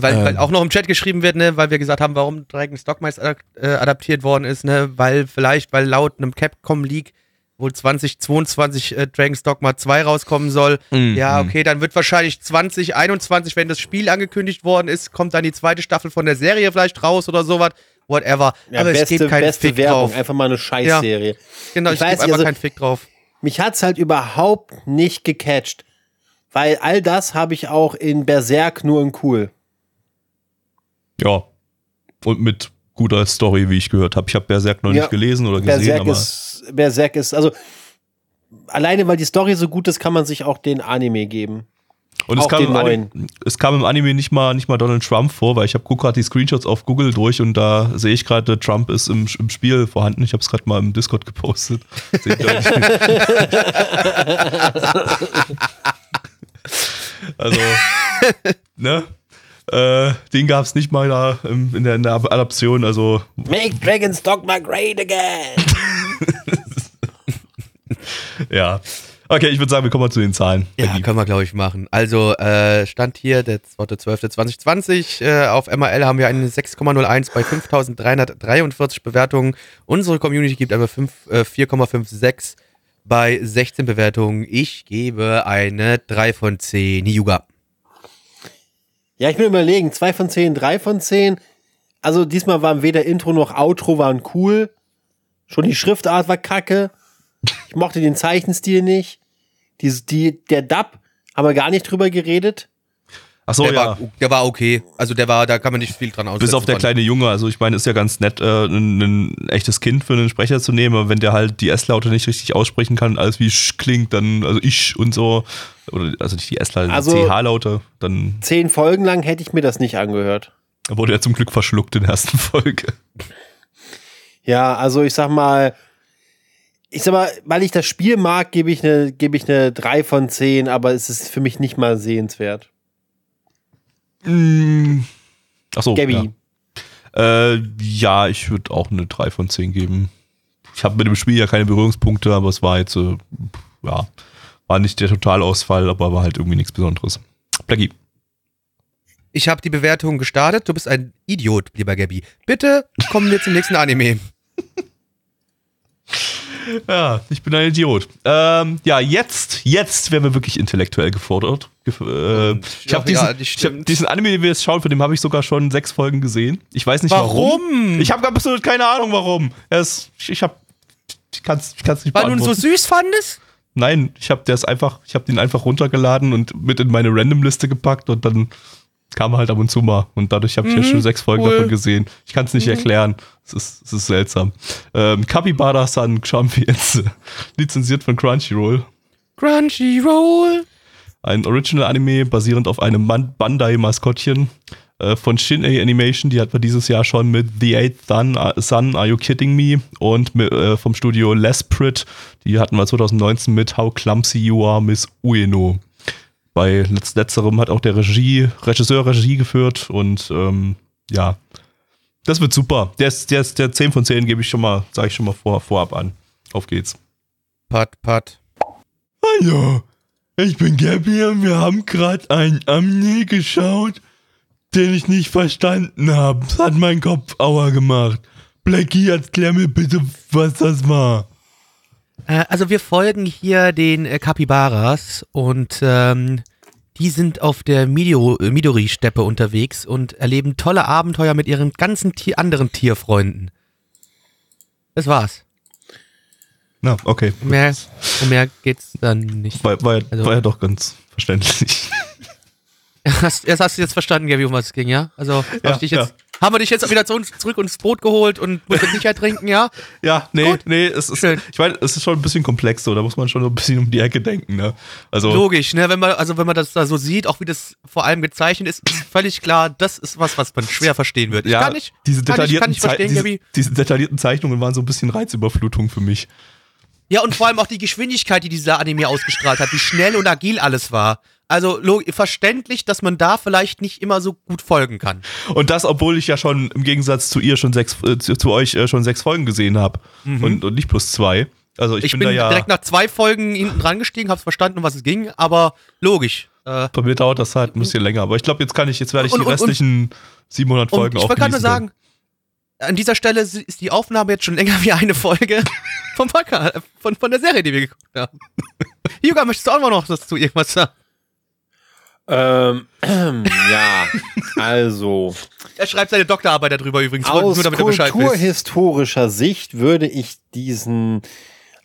Weil, Ähm. weil auch noch im Chat geschrieben wird, ne, weil wir gesagt haben, warum Dragon's Dogma jetzt ad äh, adaptiert worden ist, ne, weil vielleicht, weil laut einem Capcom Leak wohl 2022 äh, Dragon's Dogma 2 rauskommen soll. Mhm. Ja, okay, dann wird wahrscheinlich 2021, wenn das Spiel angekündigt worden ist, kommt dann die zweite Staffel von der Serie vielleicht raus oder sowas. Whatever. Ja, Aber beste, es gibt keinen Fick Werbung. drauf. Einfach mal eine Scheißserie. Genau, Ich ich, weiß einfach also- keinen Fick drauf. Mich hat's halt überhaupt nicht gecatcht. Weil all das habe ich auch in Berserk nur in cool. Ja. Und mit guter Story, wie ich gehört habe. Ich habe Berserk noch Ja. nicht gelesen oder gesehen, Berserk aber ist, Berserk ist, also alleine weil die Story so gut ist, kann man sich auch den Anime geben. und es kam, Anime, es kam im Anime nicht mal, nicht mal Donald Trump vor, weil ich habe gerade die Screenshots auf Google durch und da sehe ich gerade, Trump ist im, im Spiel vorhanden. Ich habe es gerade mal im Discord gepostet. Also, ne? Äh, den gab es nicht mal da im, in, der, in der Adaption, also Make Dragon's Dogma great again. ja. Okay, ich würde sagen, wir kommen mal zu den Zahlen. Ja, können wir, glaube ich, machen. Also, äh, Stand hier, der 2.12.2020. Äh, auf MRL haben wir eine 6,01 bei 5.343 Bewertungen. Unsere Community gibt aber fünf- äh, 4,56 bei 16 Bewertungen. Ich gebe eine 3 von 10. Yuga. Ja, ich bin überlegen, 2 von 10, 3 von 10. Also diesmal waren weder Intro noch Outro waren cool. Schon die Schriftart war kacke. Ich mochte den Zeichenstil nicht. Dieses, die, der Dub, haben wir gar nicht drüber geredet. Achso, der, ja. war, der war okay. Also, der war, da kann man nicht viel dran aussetzen. Bis auf der kleine Junge, also ich meine, ist ja ganz nett, äh, ein, ein echtes Kind für einen Sprecher zu nehmen, aber wenn der halt die S-Laute nicht richtig aussprechen kann, alles wie sch klingt, dann, also ich und so, oder also nicht die S-Laute, Also- die CH-Laute, dann Zehn Folgen lang hätte ich mir das nicht angehört. wurde er zum Glück verschluckt in der ersten Folge. Ja, also ich sag mal, ich sag mal, weil ich das Spiel mag, gebe ich eine, gebe ich eine 3 von 10, aber es ist für mich nicht mal sehenswert. Achso, Gabby. ja. Äh, ja, ich würde auch eine 3 von 10 geben. Ich habe mit dem Spiel ja keine Berührungspunkte, aber es war jetzt, äh, ja, war nicht der Totalausfall, aber war halt irgendwie nichts Besonderes. Blackie. Ich habe die Bewertung gestartet. Du bist ein Idiot, lieber Gabby. Bitte kommen wir zum nächsten Anime. Ja, ich bin ein Idiot. Ähm, ja, jetzt, jetzt werden wir wirklich intellektuell gefordert. Gef äh, ich habe ja, diesen, das ich hab diesen Anime, den wir jetzt schauen, von dem habe ich sogar schon sechs Folgen gesehen. Ich weiß nicht warum. Warum? Ich habe absolut keine Ahnung warum. Es, ich ich habe, ich kann es ich kann's nicht Weil du ihn so süß fandest? Nein, ich habe das einfach, ich habe den einfach runtergeladen und mit in meine Random-Liste gepackt und dann kam halt ab und zu mal. Und dadurch habe ich Mhm, schon sechs Folgen cool. davon gesehen. Ich kann es nicht erklären. Es ist, es ist seltsam. Ähm, Capybara-san Champions, lizenziert von Crunchyroll. Crunchyroll. Ein Original-Anime basierend auf einem Bandai-Maskottchen äh, von Shin-A Animation. Die hatten wir dieses Jahr schon mit The Eighth Sun, äh, Sun Are You Kidding Me? Und mit, äh, vom Studio Lesprit. Die hatten wir 2019 mit How Clumsy You Are, Miss Ueno. Bei letz letzterem hat auch der Regie, Regisseur Regie geführt und ähm, ja, das wird super. Der, ist, der, ist, der 10 von 10 gebe ich schon mal, sage ich schon mal vor, vorab an. Auf geht's. Pat, pat. Hallo, ich bin Gabby und wir haben gerade ein Anime geschaut, den ich nicht verstanden habe. Das hat mein Kopf Aua gemacht. Blackie, erklär mir bitte, was das war. Äh, also wir folgen hier den äh, Capybaras und ähm, die sind auf der äh, Midori-Steppe unterwegs und erleben tolle Abenteuer mit ihren ganzen Tier anderen Tierfreunden. Das war's. Na, okay. Um mehr, um mehr geht's dann nicht. War, war, ja- Also- war ja doch ganz verständlich. Hast, erst hast du jetzt verstanden, Gabi, um was es ging, ja? Also Ja, ich dich jetzt, haben wir dich jetzt wieder zu uns zurück ins Boot geholt und musst nicht ertrinken, ja? Ja, nee, Gut. nee, es ist, Schön. ich meine, es ist schon ein bisschen komplex so, da muss man schon so ein bisschen um die Ecke denken, ne? Also, Logisch, ne? Wenn man, also wenn man das da so sieht, auch wie das vor allem gezeichnet ist, ist völlig klar, das ist was, was man schwer verstehen wird. Ich ja, kann nicht, diese kann ich, detaillierten, kann ich verstehen, diese, diese detaillierten Zeichnungen waren so ein bisschen Reizüberflutung für mich. Ja, und vor allem auch die Geschwindigkeit, die dieser Anime ausgestrahlt hat, wie schnell und agil alles war. Also verständlich, dass man da vielleicht nicht immer so gut folgen kann. Und das, obwohl ich ja schon im Gegensatz zu ihr schon sechs, äh, zu, zu euch äh, schon sechs Folgen gesehen habe und, und nicht plus zwei. Also ich, Ich, bin, bin da ja, direkt nach zwei Folgen hinten dran gestiegen, hab's verstanden, um was es ging, aber logisch. Äh, bei mir dauert das halt ein bisschen länger. Aber ich glaube, jetzt kann ich, jetzt werde ich Und- die und- und- restlichen 700 und Folgen ich wollte gerade nur sagen, an dieser Stelle ist die Aufnahme jetzt schon länger wie eine Folge vom Podcast, von, von der Serie, die wir geguckt haben. Juga, möchtest du auch noch dazu irgendwas sagen? Ähm, ja, also Er schreibt seine Doktorarbeit darüber übrigens, aus nur damit du Bescheid kulturhistorischer Sicht würde ich diesen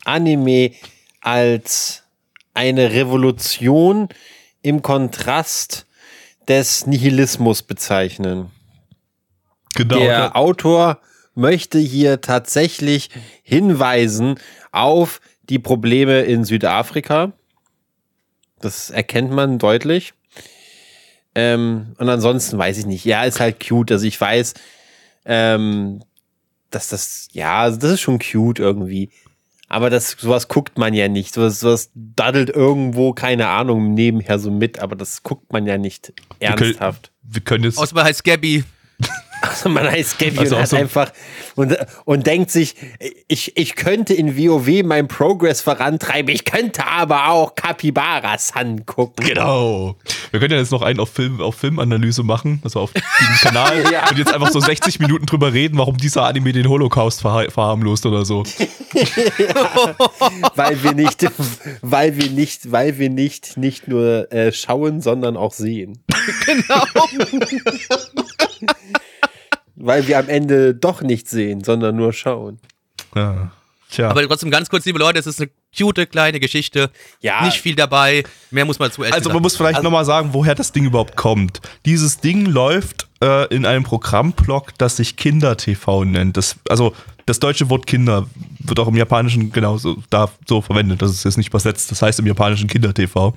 Anime als eine Revolution im Kontrast des Nihilismus bezeichnen. Genau. Der Autor möchte hier tatsächlich hinweisen auf die Probleme in Südafrika. Das erkennt man deutlich. Ähm, und ansonsten weiß ich nicht. Ja, ist halt cute. Also ich weiß, ähm, dass das, ja, also das ist schon cute irgendwie. Aber das, sowas guckt man ja nicht. Sowas, sowas daddelt irgendwo, keine Ahnung, nebenher so mit, aber das guckt man ja nicht Wir können- ernsthaft. wir können jetzt. Außer man heißt Gabby. Also man heißt Gabby Also hat so- einfach und, und denkt sich, ich, ich könnte in WoW meinen Progress vorantreiben, ich könnte aber auch Capybara-San gucken. Genau. Wir können ja jetzt noch einen auf Film, auf Filmanalyse machen, also auf diesem Kanal Ja. und jetzt einfach so 60 Minuten drüber reden, warum dieser Anime den Holocaust verha verharmlost oder so. weil wir nicht, weil wir nicht, weil wir nicht, nicht nur äh, schauen, sondern auch sehen. Genau. Weil wir am Ende doch nicht sehen, sondern nur schauen. Ja. Tja. Aber trotzdem ganz kurz, liebe Leute, es ist eine cute kleine Geschichte. Ja. Nicht viel dabei. Mehr muss man zu ehrlich Also man muss vielleicht nochmal sagen, woher das Ding überhaupt kommt. Dieses Ding läuft äh, in einem Programmblock, das sich Kinder-TV nennt. Das, also das deutsche Wort Kinder wird auch im Japanischen genauso da so verwendet. Das ist jetzt nicht übersetzt. Das heißt im Japanischen Kinder-TV.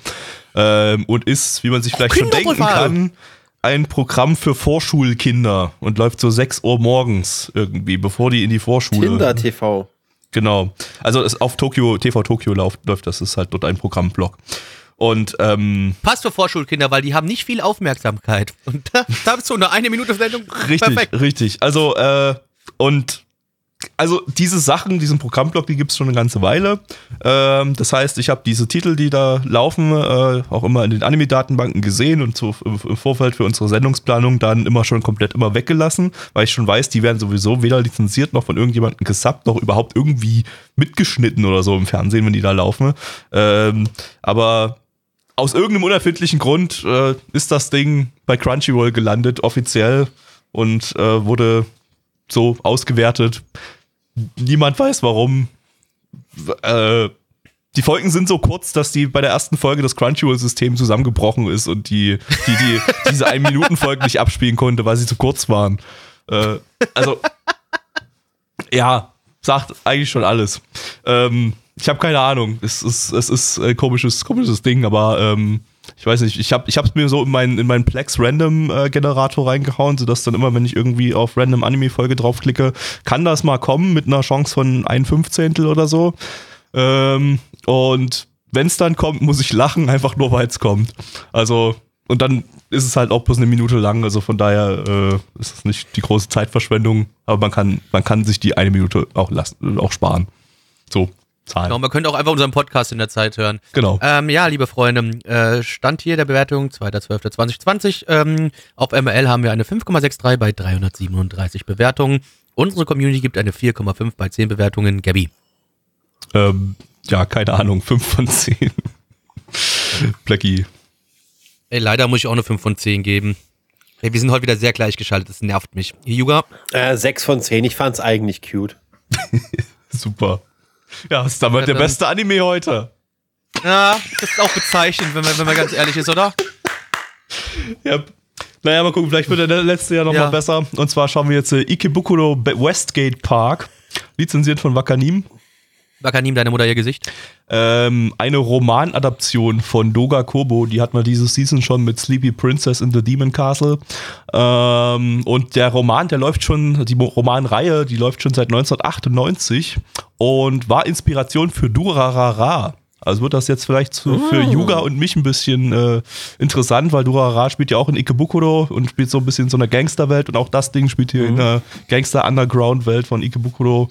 Ähm, und ist, wie man sich vielleicht schon denken kann, ein Programm für Vorschulkinder und läuft so 6 Uhr morgens irgendwie, bevor die in die Vorschule. Tinder TV. Genau. Also es auf Tokio, TV Tokio läuft, läuft das ist halt dort ein Programmblock. Und ähm, Passt für Vorschulkinder, weil die haben nicht viel Aufmerksamkeit. Und da, da bist du nur eine Minute Sendung. richtig, Perfekt. richtig. Also, äh, und also diese Sachen, diesen Programmblock, die gibt es schon eine ganze Weile. Ähm, das heißt, ich habe diese Titel, die da laufen, äh, auch immer in den Anime-Datenbanken gesehen und so im, Vorfeld für unsere Sendungsplanung dann immer schon komplett immer weggelassen, weil ich schon weiß, die werden sowieso weder lizenziert noch von irgendjemandem gesubbt, noch überhaupt irgendwie mitgeschnitten oder so im Fernsehen, wenn die da laufen. Ähm, aber aus irgendeinem unerfindlichen Grund äh, ist das Ding bei Crunchyroll gelandet, offiziell, und äh, wurde so ausgewertet. Niemand weiß warum. Äh, die Folgen sind so kurz, dass die bei der ersten Folge das Crunchyroll-System zusammengebrochen ist und die, die, die diese 1-Minuten-Folgen nicht abspielen konnte, weil sie zu kurz waren. Äh, also, ja, sagt eigentlich schon alles. Ähm, ich habe keine Ahnung. Es ist, es ist ein komisches, komisches Ding, aber ähm, ich weiß nicht. Ich habe ich es mir so in meinen, in meinen Plex Random äh, Generator reingehauen, sodass dann immer, wenn ich irgendwie auf Random Anime Folge draufklicke, kann das mal kommen mit einer Chance von ein Fünfzehntel oder so. Ähm, und wenn es dann kommt, muss ich lachen, einfach nur weil es kommt. Also, und dann ist es halt auch bloß eine Minute lang, also von daher äh, ist es nicht die große Zeitverschwendung, aber man kann, man kann sich die eine Minute auch lassen, auch sparen. So, Zahlen. Genau, man könnte auch einfach unseren Podcast in der Zeit hören. Genau. Ähm, ja, liebe Freunde, äh, Stand hier der Bewertung 2.12.2020. Ähm, auf ML haben wir eine 5,63 bei 337 Bewertungen. Unsere Community gibt eine 4,5 bei 10 Bewertungen. Gabby. Ähm, ja, keine Ahnung, 5 von 10. Blackie. Ey, leider muss ich auch eine 5 von 10 geben. Ey, wir sind heute wieder sehr gleichgeschaltet, das nervt mich. Yuga? Äh, 6 von 10, ich fand's eigentlich cute. Super. Ja, ist damit der beste Anime heute. Ja, das ist auch bezeichnend, wenn man, wenn man ganz ehrlich ist, oder? Ja. Naja, mal gucken, vielleicht wird der letzte Jahr nochmal Ja. besser. Und zwar schauen wir jetzt äh, Ikebukuro Westgate Park, lizenziert von Wakanim. Wakanim, deine Mutter ihr Gesicht. Ähm, eine Romanadaption von Doga Kobo, die hat man diese Season schon mit Sleepy Princess in the Demon Castle. Ähm, und der Roman, der läuft schon, die Romanreihe, die läuft schon seit 1998 und war Inspiration für Durarara. Also wird das jetzt vielleicht zu, für Yuga und mich ein bisschen äh, interessant, weil Durarara spielt ja auch in Ikebukuro und spielt so ein bisschen in so einer Gangsterwelt und auch das Ding spielt hier in der Gangster-Underground-Welt von Ikebukuro.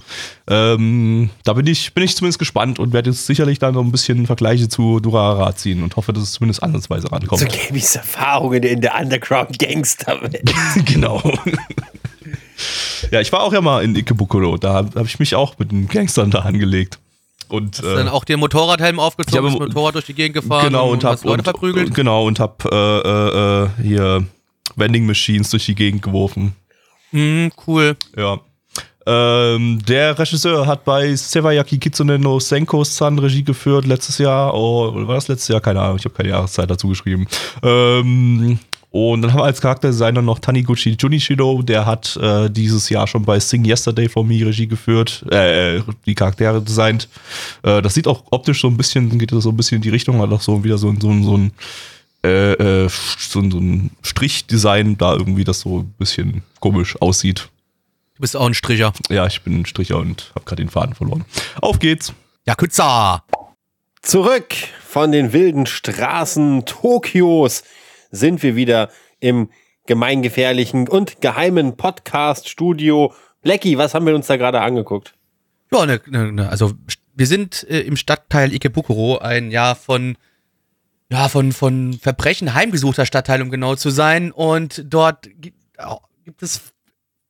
Ähm, da bin ich, bin ich zumindest gespannt und werde jetzt sicherlich dann noch ein bisschen Vergleiche zu Durarara ziehen und hoffe, dass es zumindest ansatzweise rankommt. So Gabys Erfahrungen in der Underground-Gangster-Welt. genau. ja, ich war auch ja mal in Ikebukuro. Da habe hab ich mich auch mit den Gangstern da angelegt. Und, Dann auch den Motorradhelm Ich aufgezogen, habe- das Motorrad durch die Gegend gefahren genau, und, hast hab, Leute und, verprügelt. Genau, und hab äh, äh, äh, hier Vending Machines durch die Gegend geworfen. Mhm, cool. Ja. Ähm, der Regisseur hat bei Sewayaki Kitsune no Senko-san Regie geführt letztes Jahr. Oh, oder war das letztes Jahr? Keine Ahnung, ich habe keine Jahreszeit dazu geschrieben. Ähm, und dann haben wir als Charakterdesigner noch Taniguchi Junichiro, der hat äh, dieses Jahr schon bei Sing Yesterday for Me Regie geführt, äh, die Charaktere designt. Äh, das sieht auch optisch so ein bisschen, geht das so ein bisschen in die Richtung, hat auch so wieder so, ein- so, ein- so ein äh, äh, so, ein- so ein Strichdesign da irgendwie, das so ein bisschen komisch aussieht. Du bist auch ein Stricher. Ja, ich bin ein Stricher und habe gerade den Faden verloren. Auf geht's. Ja, Kützer. Zurück von den wilden Straßen Tokios sind wir wieder im gemeingefährlichen und geheimen Podcast-Studio. Blackie, was haben wir uns da gerade angeguckt? Ja, ne, ne, ne, also wir sind äh, im Stadtteil Ikebukuro, ein Jahr von ja, von, von Verbrechen heimgesuchter Stadtteil, um genau zu sein. Und dort gibt, es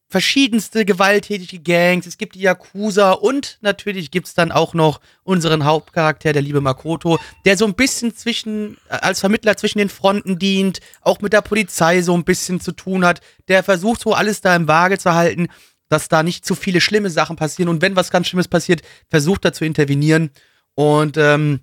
verschiedenste gewalttätige Gangs, es gibt die Yakuza und natürlich gibt's dann auch noch unseren Hauptcharakter, der liebe Makoto, der so ein bisschen zwischen, äh, als Vermittler zwischen den Fronten dient, auch mit der Polizei so ein bisschen zu tun hat, der versucht so alles da im Waage zu halten, dass da nicht zu viele schlimme Sachen passieren. Und wenn was ganz Schlimmes passiert, versucht er zu intervenieren. Und ähm,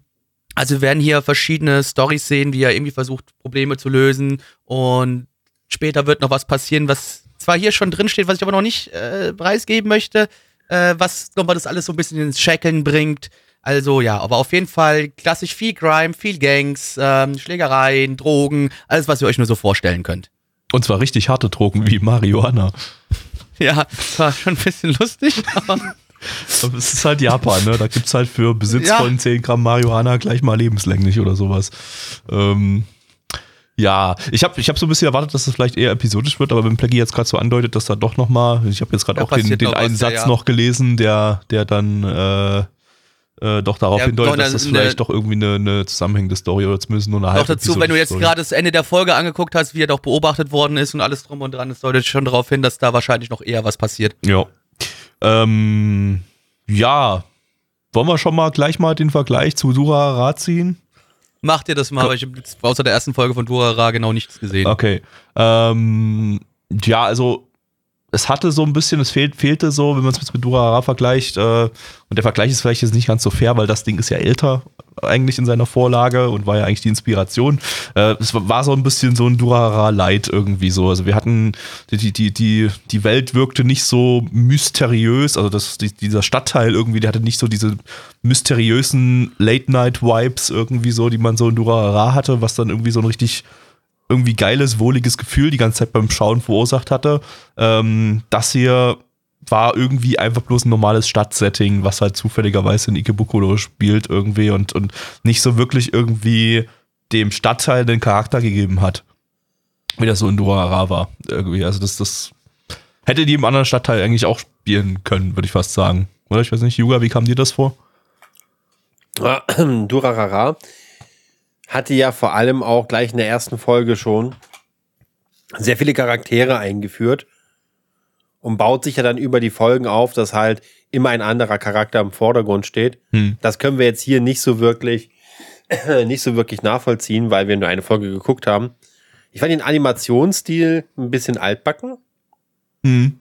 also wir werden hier verschiedene Storys sehen, wie er irgendwie versucht, Probleme zu lösen. Und später wird noch was passieren, was zwar hier schon drin steht, was ich aber noch nicht äh, preisgeben möchte, äh, was nochmal das alles so ein bisschen ins Schäkeln bringt. Also ja, aber auf jeden Fall klassisch viel Crime, viel Gangs, ähm, Schlägereien, Drogen, alles, was ihr euch nur so vorstellen könnt. Und zwar richtig harte Drogen wie Marihuana. Ja, das war schon ein bisschen lustig, aber es ist halt Japan, ne? Da gibt's halt für Besitz Ja. von 10 Gramm Marihuana gleich mal lebenslänglich oder sowas. Ähm, ja, ich habe ich hab so ein bisschen erwartet, dass das vielleicht eher episodisch wird, aber wenn Plaggy jetzt gerade so andeutet, dass da doch noch mal, ich habe jetzt gerade Da auch den, den einen ja, Satz ja. noch gelesen, der, der dann äh, äh, doch darauf Ja, hindeutet, doch, dass das dann, vielleicht doch irgendwie eine, eine zusammenhängende Story oder zumindest nur eine halbe Noch dazu, wenn du jetzt Story. gerade das Ende der Folge angeguckt hast, wie er doch beobachtet worden ist und alles drum und dran, es deutet schon darauf hin, dass da wahrscheinlich noch eher was passiert. Ja. Ähm, ja. Wollen wir schon mal gleich mal den Vergleich zu Durarara ziehen? Macht ihr das mal, weil ich hab jetzt außer der ersten Folge von Durara genau nichts gesehen. Okay. Ähm, ja, also es hatte so ein bisschen, es fehlt, fehlte so, wenn man es mit Durarara vergleicht, äh, und der Vergleich ist vielleicht jetzt nicht ganz so fair, weil das Ding ist ja älter eigentlich in seiner Vorlage und war ja eigentlich die Inspiration. Äh, es war so ein bisschen so ein Durarara-Light irgendwie so. Also wir hatten, die, die, die, die Welt wirkte nicht so mysteriös, also das, die, dieser Stadtteil irgendwie, der hatte nicht so diese mysteriösen Late-Night-Vibes irgendwie so, die man so in Durarara hatte, was dann irgendwie so ein richtig irgendwie geiles, wohliges Gefühl die ganze Zeit beim Schauen verursacht hatte. Ähm, das hier war irgendwie einfach bloß ein normales Stadtsetting, was halt zufälligerweise in Ikebukuro spielt irgendwie und, und nicht so wirklich irgendwie dem Stadtteil den Charakter gegeben hat. Wie das so in Durara war. Irgendwie. Also das, das hätte die im anderen Stadtteil eigentlich auch spielen können, würde ich fast sagen. Oder ich weiß nicht, Yuga, wie kam dir das vor? Durarara hatte ja vor allem auch gleich in der ersten Folge schon sehr viele Charaktere eingeführt und baut sich ja dann über die Folgen auf, dass halt immer ein anderer Charakter im Vordergrund steht. Hm. Das können wir jetzt hier nicht so wirklich nicht so wirklich nachvollziehen, weil wir nur eine Folge geguckt haben. Ich fand den Animationsstil ein bisschen altbacken. Hm.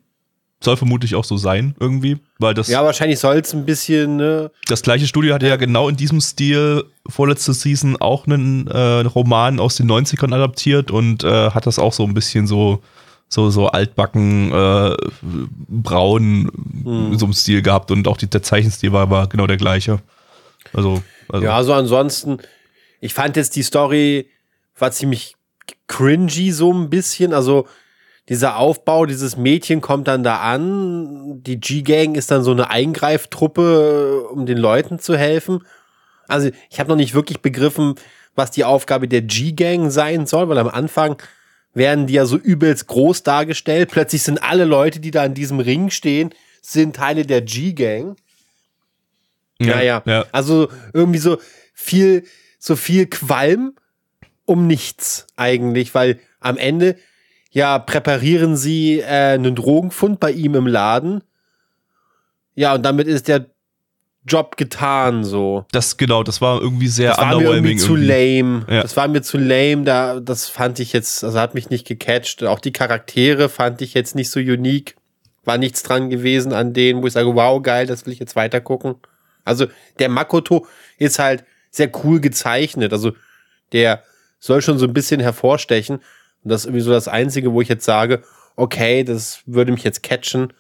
Soll vermutlich auch so sein, irgendwie, weil das. Ja, wahrscheinlich soll es ein bisschen, ne? Das gleiche Studio hatte ja genau in diesem Stil vorletzte Season auch einen äh, Roman aus den 90ern adaptiert und äh, hat das auch so ein bisschen so, so, so altbacken, äh, braun, Hm. so im Stil gehabt und auch die, der Zeichenstil war, war genau der gleiche. Also, also Ja, also ansonsten, ich fand jetzt die Story war ziemlich cringy so ein bisschen. Also dieser Aufbau, dieses Mädchen kommt dann da an, die G-Gang ist dann so eine Eingreiftruppe, um den Leuten zu helfen. Also ich habe noch nicht wirklich begriffen, was die Aufgabe der G-Gang sein soll, weil am Anfang werden die ja so übelst groß dargestellt. Plötzlich sind alle Leute, die da in diesem Ring stehen, sind Teile der G-Gang. Ja, ja, ja. Also irgendwie so viel, so viel Qualm um nichts eigentlich, weil am Ende ja präparieren sie äh, einen Drogenfund bei ihm im Laden. Ja, und damit ist der Job getan so. Das genau, das war irgendwie sehr Das war mir irgendwie zu irgendwie. lame. Ja. Das war mir zu lame. Da, das fand ich jetzt, also hat mich nicht gecatcht. Auch die Charaktere fand ich jetzt nicht so unique. War nichts dran gewesen an denen, wo ich sage, wow, geil, das will ich jetzt weiter gucken. Also der Makoto ist halt sehr cool gezeichnet. Also der soll schon so ein bisschen hervorstechen. Und das ist irgendwie so das Einzige, wo ich jetzt sage, okay, das würde mich jetzt catchen.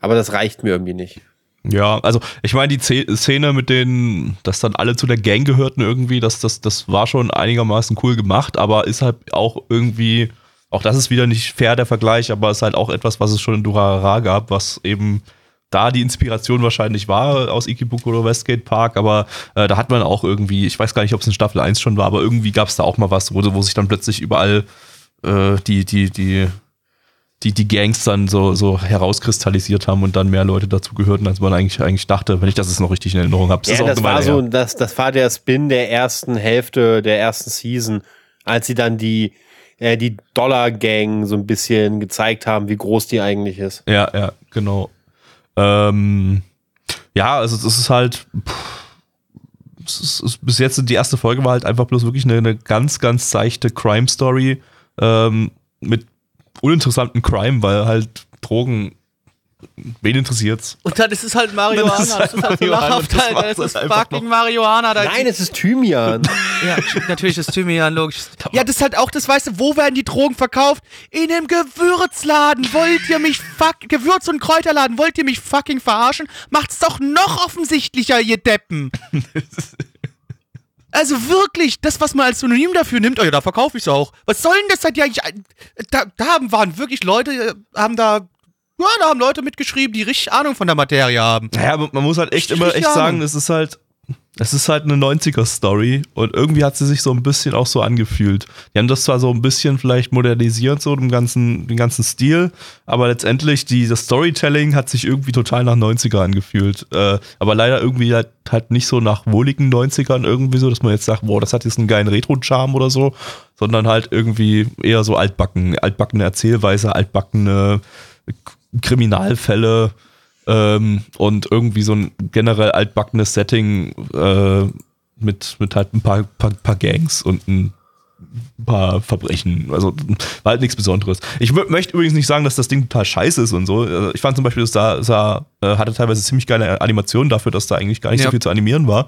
Aber das reicht mir irgendwie nicht. Ja, also ich meine, die Ze- Szene mit denen, dass dann alle zu der Gang gehörten irgendwie, das, das, das war schon einigermaßen cool gemacht, aber ist halt auch irgendwie, auch das ist wieder nicht fair der Vergleich, aber ist halt auch etwas, was es schon in Durarara gab, was eben da die Inspiration wahrscheinlich war aus Ikibuku oder Westgate Park, aber äh, da hat man auch irgendwie, ich weiß gar nicht, ob es in Staffel 1 schon war, aber irgendwie gab es da auch mal was, wo, wo sich dann plötzlich überall äh, die, die, die, die, die Gangs dann so, so herauskristallisiert haben und dann mehr Leute dazu gehörten, als man eigentlich, eigentlich dachte, wenn ich das jetzt noch richtig in Erinnerung habe. Ja, das war so, das, das war der Spin der ersten Hälfte der ersten Season, als sie dann die, äh, die Dollar Gang so ein bisschen gezeigt haben, wie groß die eigentlich ist. Ja, ja, genau. Ähm, ja, also es ist halt, pff, es ist, es, bis jetzt die erste Folge war halt einfach bloß wirklich eine, eine ganz, ganz seichte Crime-Story ähm, mit uninteressanten Crime, weil halt Drogen, wen interessiert's? Und dann ist es halt Marihuana. Dann ist es Das ist halt so Marihuana, lachhaft, das Alter. Das ist halt fucking Marihuana. Da Nein, es ist Thymian. Ja, natürlich ist Thymian logisch. Ja, das ist halt auch das, weißt du, wo werden die Drogen verkauft? In einem Gewürzladen. Wollt ihr mich fuck, Gewürz- und Kräuterladen, wollt ihr mich fucking verarschen? Macht's doch noch offensichtlicher, ihr Deppen. Also wirklich, das, was man als Synonym dafür nimmt, oh ja, da verkaufe ich's auch. Was soll denn das halt ja eigentlich? Da, da haben, waren wirklich Leute, äh, haben da, ja, da haben Leute mitgeschrieben, die richtig Ahnung von der Materie haben. Naja, man muss halt echt Ich immer echt sagen, es ist halt, es ist halt eine 90er-Story und irgendwie hat sie sich so ein bisschen auch so angefühlt. Die haben das zwar so ein bisschen vielleicht modernisiert, so den ganzen, den ganzen Stil, aber letztendlich die, das Storytelling hat sich irgendwie total nach 90er angefühlt. Äh, aber leider irgendwie halt, halt nicht so nach wohligen 90ern irgendwie so, dass man jetzt sagt, boah, das hat jetzt einen geilen Retro-Charme oder so, sondern halt irgendwie eher so altbacken, altbackene Erzählweise, altbackene Kriminalfälle ähm, und irgendwie so ein generell altbackenes Setting äh, mit, mit halt ein paar, paar, paar Gangs und ein paar Verbrechen. Also war halt nichts Besonderes. Ich mö- möchte übrigens nicht sagen, dass das Ding total scheiße ist und so. Äh, Ich fand zum Beispiel, das sah, sah, äh, hatte teilweise ziemlich geile Animationen dafür, dass da eigentlich gar nicht so Ja. viel zu animieren war.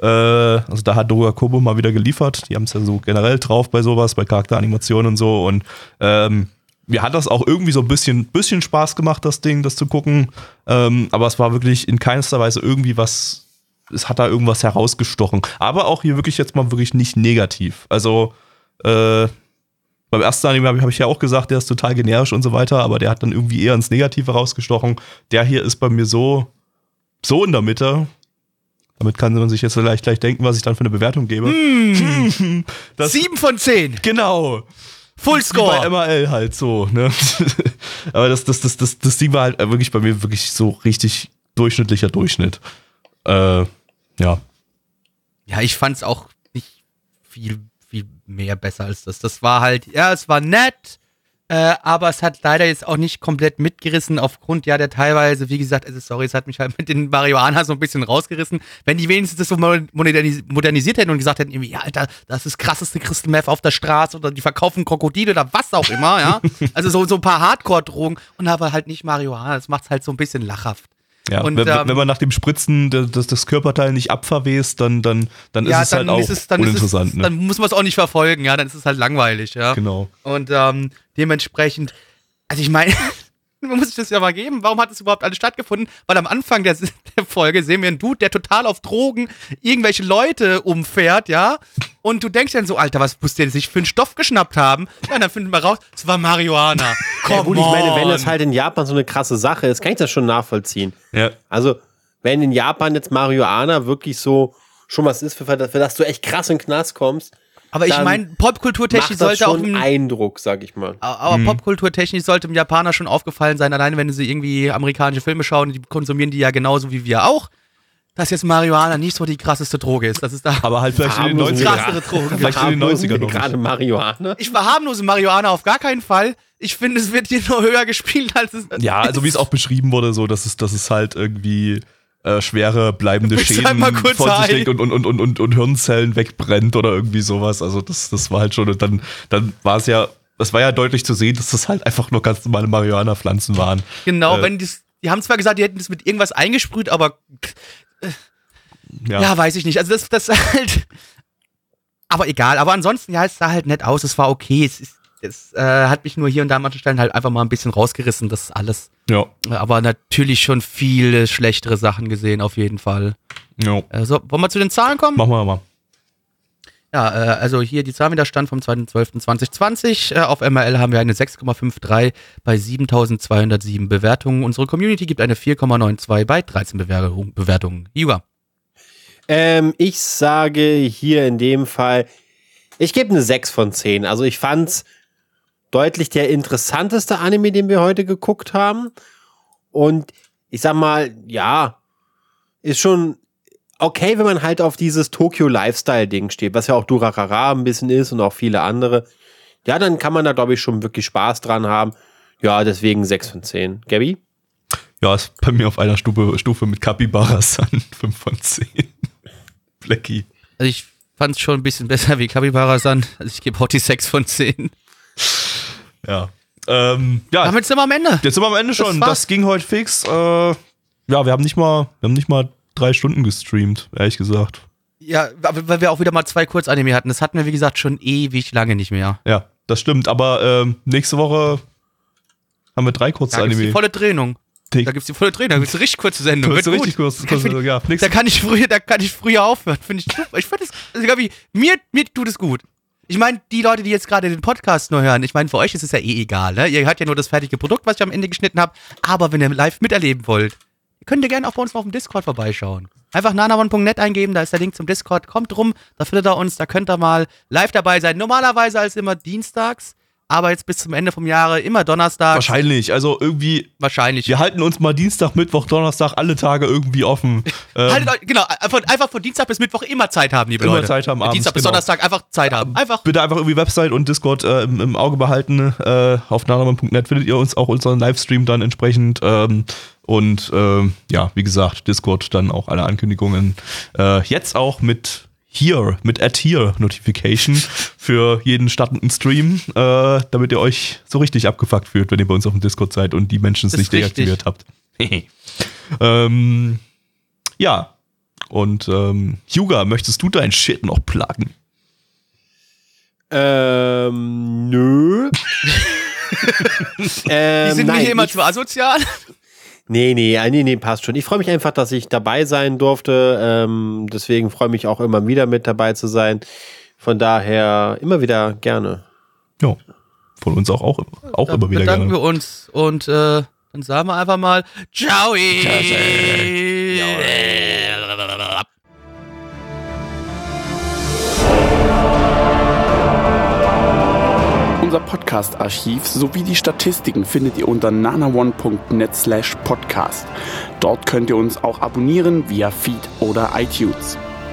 Äh, also da hat Dora Kobo mal wieder geliefert. Die haben es ja so generell drauf bei sowas, bei Charakteranimationen und so. Und ähm, mir hat das auch irgendwie so ein bisschen, bisschen Spaß gemacht, das Ding, das zu gucken. Ähm, aber es war wirklich in keinster Weise irgendwie was, es hat da irgendwas herausgestochen. Aber auch hier wirklich jetzt mal wirklich nicht negativ. Also, äh, beim ersten Anime habe ich, hab ich ja auch gesagt, der ist total generisch und so weiter, aber der hat dann irgendwie eher ins Negative rausgestochen. Der hier ist bei mir so, so in der Mitte. Damit kann man sich jetzt vielleicht gleich denken, was ich dann für eine Bewertung gebe. Das, Sieben von zehn. genau. Full Wie bei Score. MRL halt so, ne? Aber das, das, das, das, das Ding war halt wirklich bei mir wirklich so richtig durchschnittlicher Durchschnitt. Äh, ja. Ja, ich fand's auch nicht viel, viel mehr besser als das. Das war halt, ja, es war nett. Äh, aber es hat leider jetzt auch nicht komplett mitgerissen, aufgrund ja der teilweise, wie gesagt, also sorry, es hat mich halt mit den Marihuana so ein bisschen rausgerissen. Wenn die wenigstens das so modernis modernisiert hätten und gesagt hätten, irgendwie, ja, Alter, das ist das krasseste Crystal Meth auf der Straße oder die verkaufen Krokodile oder was auch immer, ja. Also so, so ein paar Hardcore-Drogen und aber halt nicht Marihuana. Das macht es halt so ein bisschen lachhaft. Ja, Und, wenn, ähm, wenn man nach dem Spritzen das, das Körperteil nicht abverwest, dann, dann, dann ist es halt auch es, dann uninteressant. Ist es, ne? Dann muss man es auch nicht verfolgen, ja, dann ist es halt langweilig, ja. Genau. Und ähm, dementsprechend, also ich meine, man muss sich das ja mal geben, warum hat das überhaupt alles stattgefunden? Weil am Anfang der, der Folge sehen wir einen Dude, der total auf Drogen irgendwelche Leute umfährt, ja. Und du denkst dann so, Alter, was muss der sich für einen Stoff geschnappt haben? Ja, und dann finden wir raus, es war Marihuana. Komm, Ja gut, ich meine, wenn das halt in Japan so eine krasse Sache ist, kann ich das schon nachvollziehen. Ja. Also, wenn in Japan jetzt Marihuana wirklich so schon was ist, für, für das du echt krass in den Knast kommst, Aber ich meine, popkulturtechnisch sollte auch ein, Eindruck, sag ich mal. Aber popkulturtechnisch sollte dem Japaner schon aufgefallen sein, alleine wenn sie irgendwie amerikanische Filme schauen, die konsumieren die ja genauso wie wir auch, dass jetzt Marihuana nicht so die krasseste Droge ist. Das ist da. Aber halt vielleicht in den Harmlosen 90ern. krassere Drogen. Vielleicht in den Harmlosen 90ern noch Gerade. Marihuana. Ich verharmlose Marihuana auf gar keinen Fall. Ich finde, es wird hier nur höher gespielt, als es. Ja, also wie es auch beschrieben wurde, so, dass es, dass es halt irgendwie äh, schwere bleibende du Schäden von sich legt und, und, und, und, und, und Hirnzellen wegbrennt oder irgendwie sowas. Also das, das war halt schon, und dann, dann war es ja, das war ja deutlich zu sehen, dass das halt einfach nur ganz normale Marihuana-Pflanzen waren. Genau, Äh. wenn das. Die haben zwar gesagt, die hätten das mit irgendwas eingesprüht, aber ja, weiß ich nicht. Also das, das halt. Aber egal. Aber ansonsten, ja, es sah halt nett aus. Es war okay. Es, ist, es äh, hat mich nur hier und da an manchen Stellen halt einfach mal ein bisschen rausgerissen. Das ist alles. ja, Aber natürlich schon viele schlechtere Sachen gesehen, auf jeden Fall. ja. Also, wollen wir zu den Zahlen kommen? Machen wir mal. Ja, äh, also hier die Zahlenwiderstand vom 2.12.2020. Äh, auf MRL haben wir eine 6,53 bei 7.207 Bewertungen. Unsere Community gibt eine 4,92 bei 13 Bewertung- Bewertungen. Juga. Ähm, ich sage hier in dem Fall, ich gebe eine 6 von 10. Also ich fand's deutlich der interessanteste Anime, den wir heute geguckt haben. Und ich sag mal, ja, ist schon okay, wenn man halt auf dieses Tokyo Lifestyle-Ding steht, was ja auch Durarara ein bisschen ist und auch viele andere. Ja, dann kann man da, glaube ich, schon wirklich Spaß dran haben. Ja, deswegen 6 von 10. Gabby? Ja, ist bei mir auf einer Stufe, Stufe mit Capybara-san 5 von 10. Blackie. Also ich fand es schon ein bisschen besser wie Kabibara-san. Also ich gebe die 6 von 10. Ja. Ähm, ja, Damit sind wir am Ende. Jetzt sind wir am Ende schon. war's. Das, ging heute fix. Äh, ja, wir haben nicht mal, wir haben nicht mal drei Stunden gestreamt, ehrlich gesagt. Ja, weil wir auch wieder mal zwei Kurzanime hatten. Das hatten wir, wie gesagt, schon ewig lange nicht mehr. Ja, das stimmt. Aber ähm, nächste Woche haben wir drei kurze Da gibt's die volle Drehung. Dick. Da gibt's die volle Drehung. Da gibt's eine richtig kurze Sendung. Das Wird richtig kurz. Da kann, kurz ich, ja, da kann ich früher, da kann ich früher aufhören. Finde ich super. Ich finde das, also Gabi, mir, mir tut es gut. Ich meine, die Leute, die jetzt gerade den Podcast nur hören, ich meine, für euch ist es ja eh egal, ne? Ihr hört ja nur das fertige Produkt, was ich am Ende geschnitten habe. Aber wenn ihr live miterleben wollt, könnt ihr gerne auch bei uns auf dem Discord vorbeischauen. Einfach nanavon.net eingeben, da ist der Link zum Discord. Kommt rum, da findet ihr uns, da könnt ihr mal live dabei sein. Normalerweise als immer dienstags, aber jetzt bis zum Ende vom Jahre immer donnerstags. wahrscheinlich. Also irgendwie, Wahrscheinlich. wir halten uns mal Dienstag, Mittwoch, Donnerstag alle Tage irgendwie offen. Ähm, Haltet euch, genau, einfach, einfach von Dienstag bis Mittwoch immer Zeit haben, liebe Immer Leute. Zeit haben abends, Dienstag bis genau. Donnerstag einfach Zeit haben. Einfach. bitte einfach irgendwie Website und Discord äh, im, im Auge behalten. Äh, auf nanaman.net findet ihr uns auch unseren Livestream dann entsprechend. Ähm, und ähm, ja, wie gesagt, Discord dann auch alle Ankündigungen. Äh, jetzt auch mit hier, mit Add Here Notification für jeden startenden Stream, äh, damit ihr euch so richtig abgefuckt fühlt, wenn ihr bei uns auf dem Discord seid und die Menschen es nicht richtig. deaktiviert habt. ähm, ja. Und ähm, Huga, möchtest du dein Shit noch pluggen? Ähm, nö. ähm, Die sind nein, hier immer zu asozial. Nee, nee, äh, nee, nee, passt schon. Ich freue mich einfach, dass ich dabei sein durfte. Ähm, deswegen freue ich mich auch immer wieder mit dabei zu sein. Von daher immer wieder gerne. Ja. Von uns auch, auch, auch Dann immer wieder bedanken gerne. wir uns und äh, dann sagen wir einfach mal Ciao. Unser Podcast-Archiv sowie die Statistiken findet ihr unter nanaone.net slash podcast. Dort könnt ihr uns auch abonnieren via Feed oder iTunes.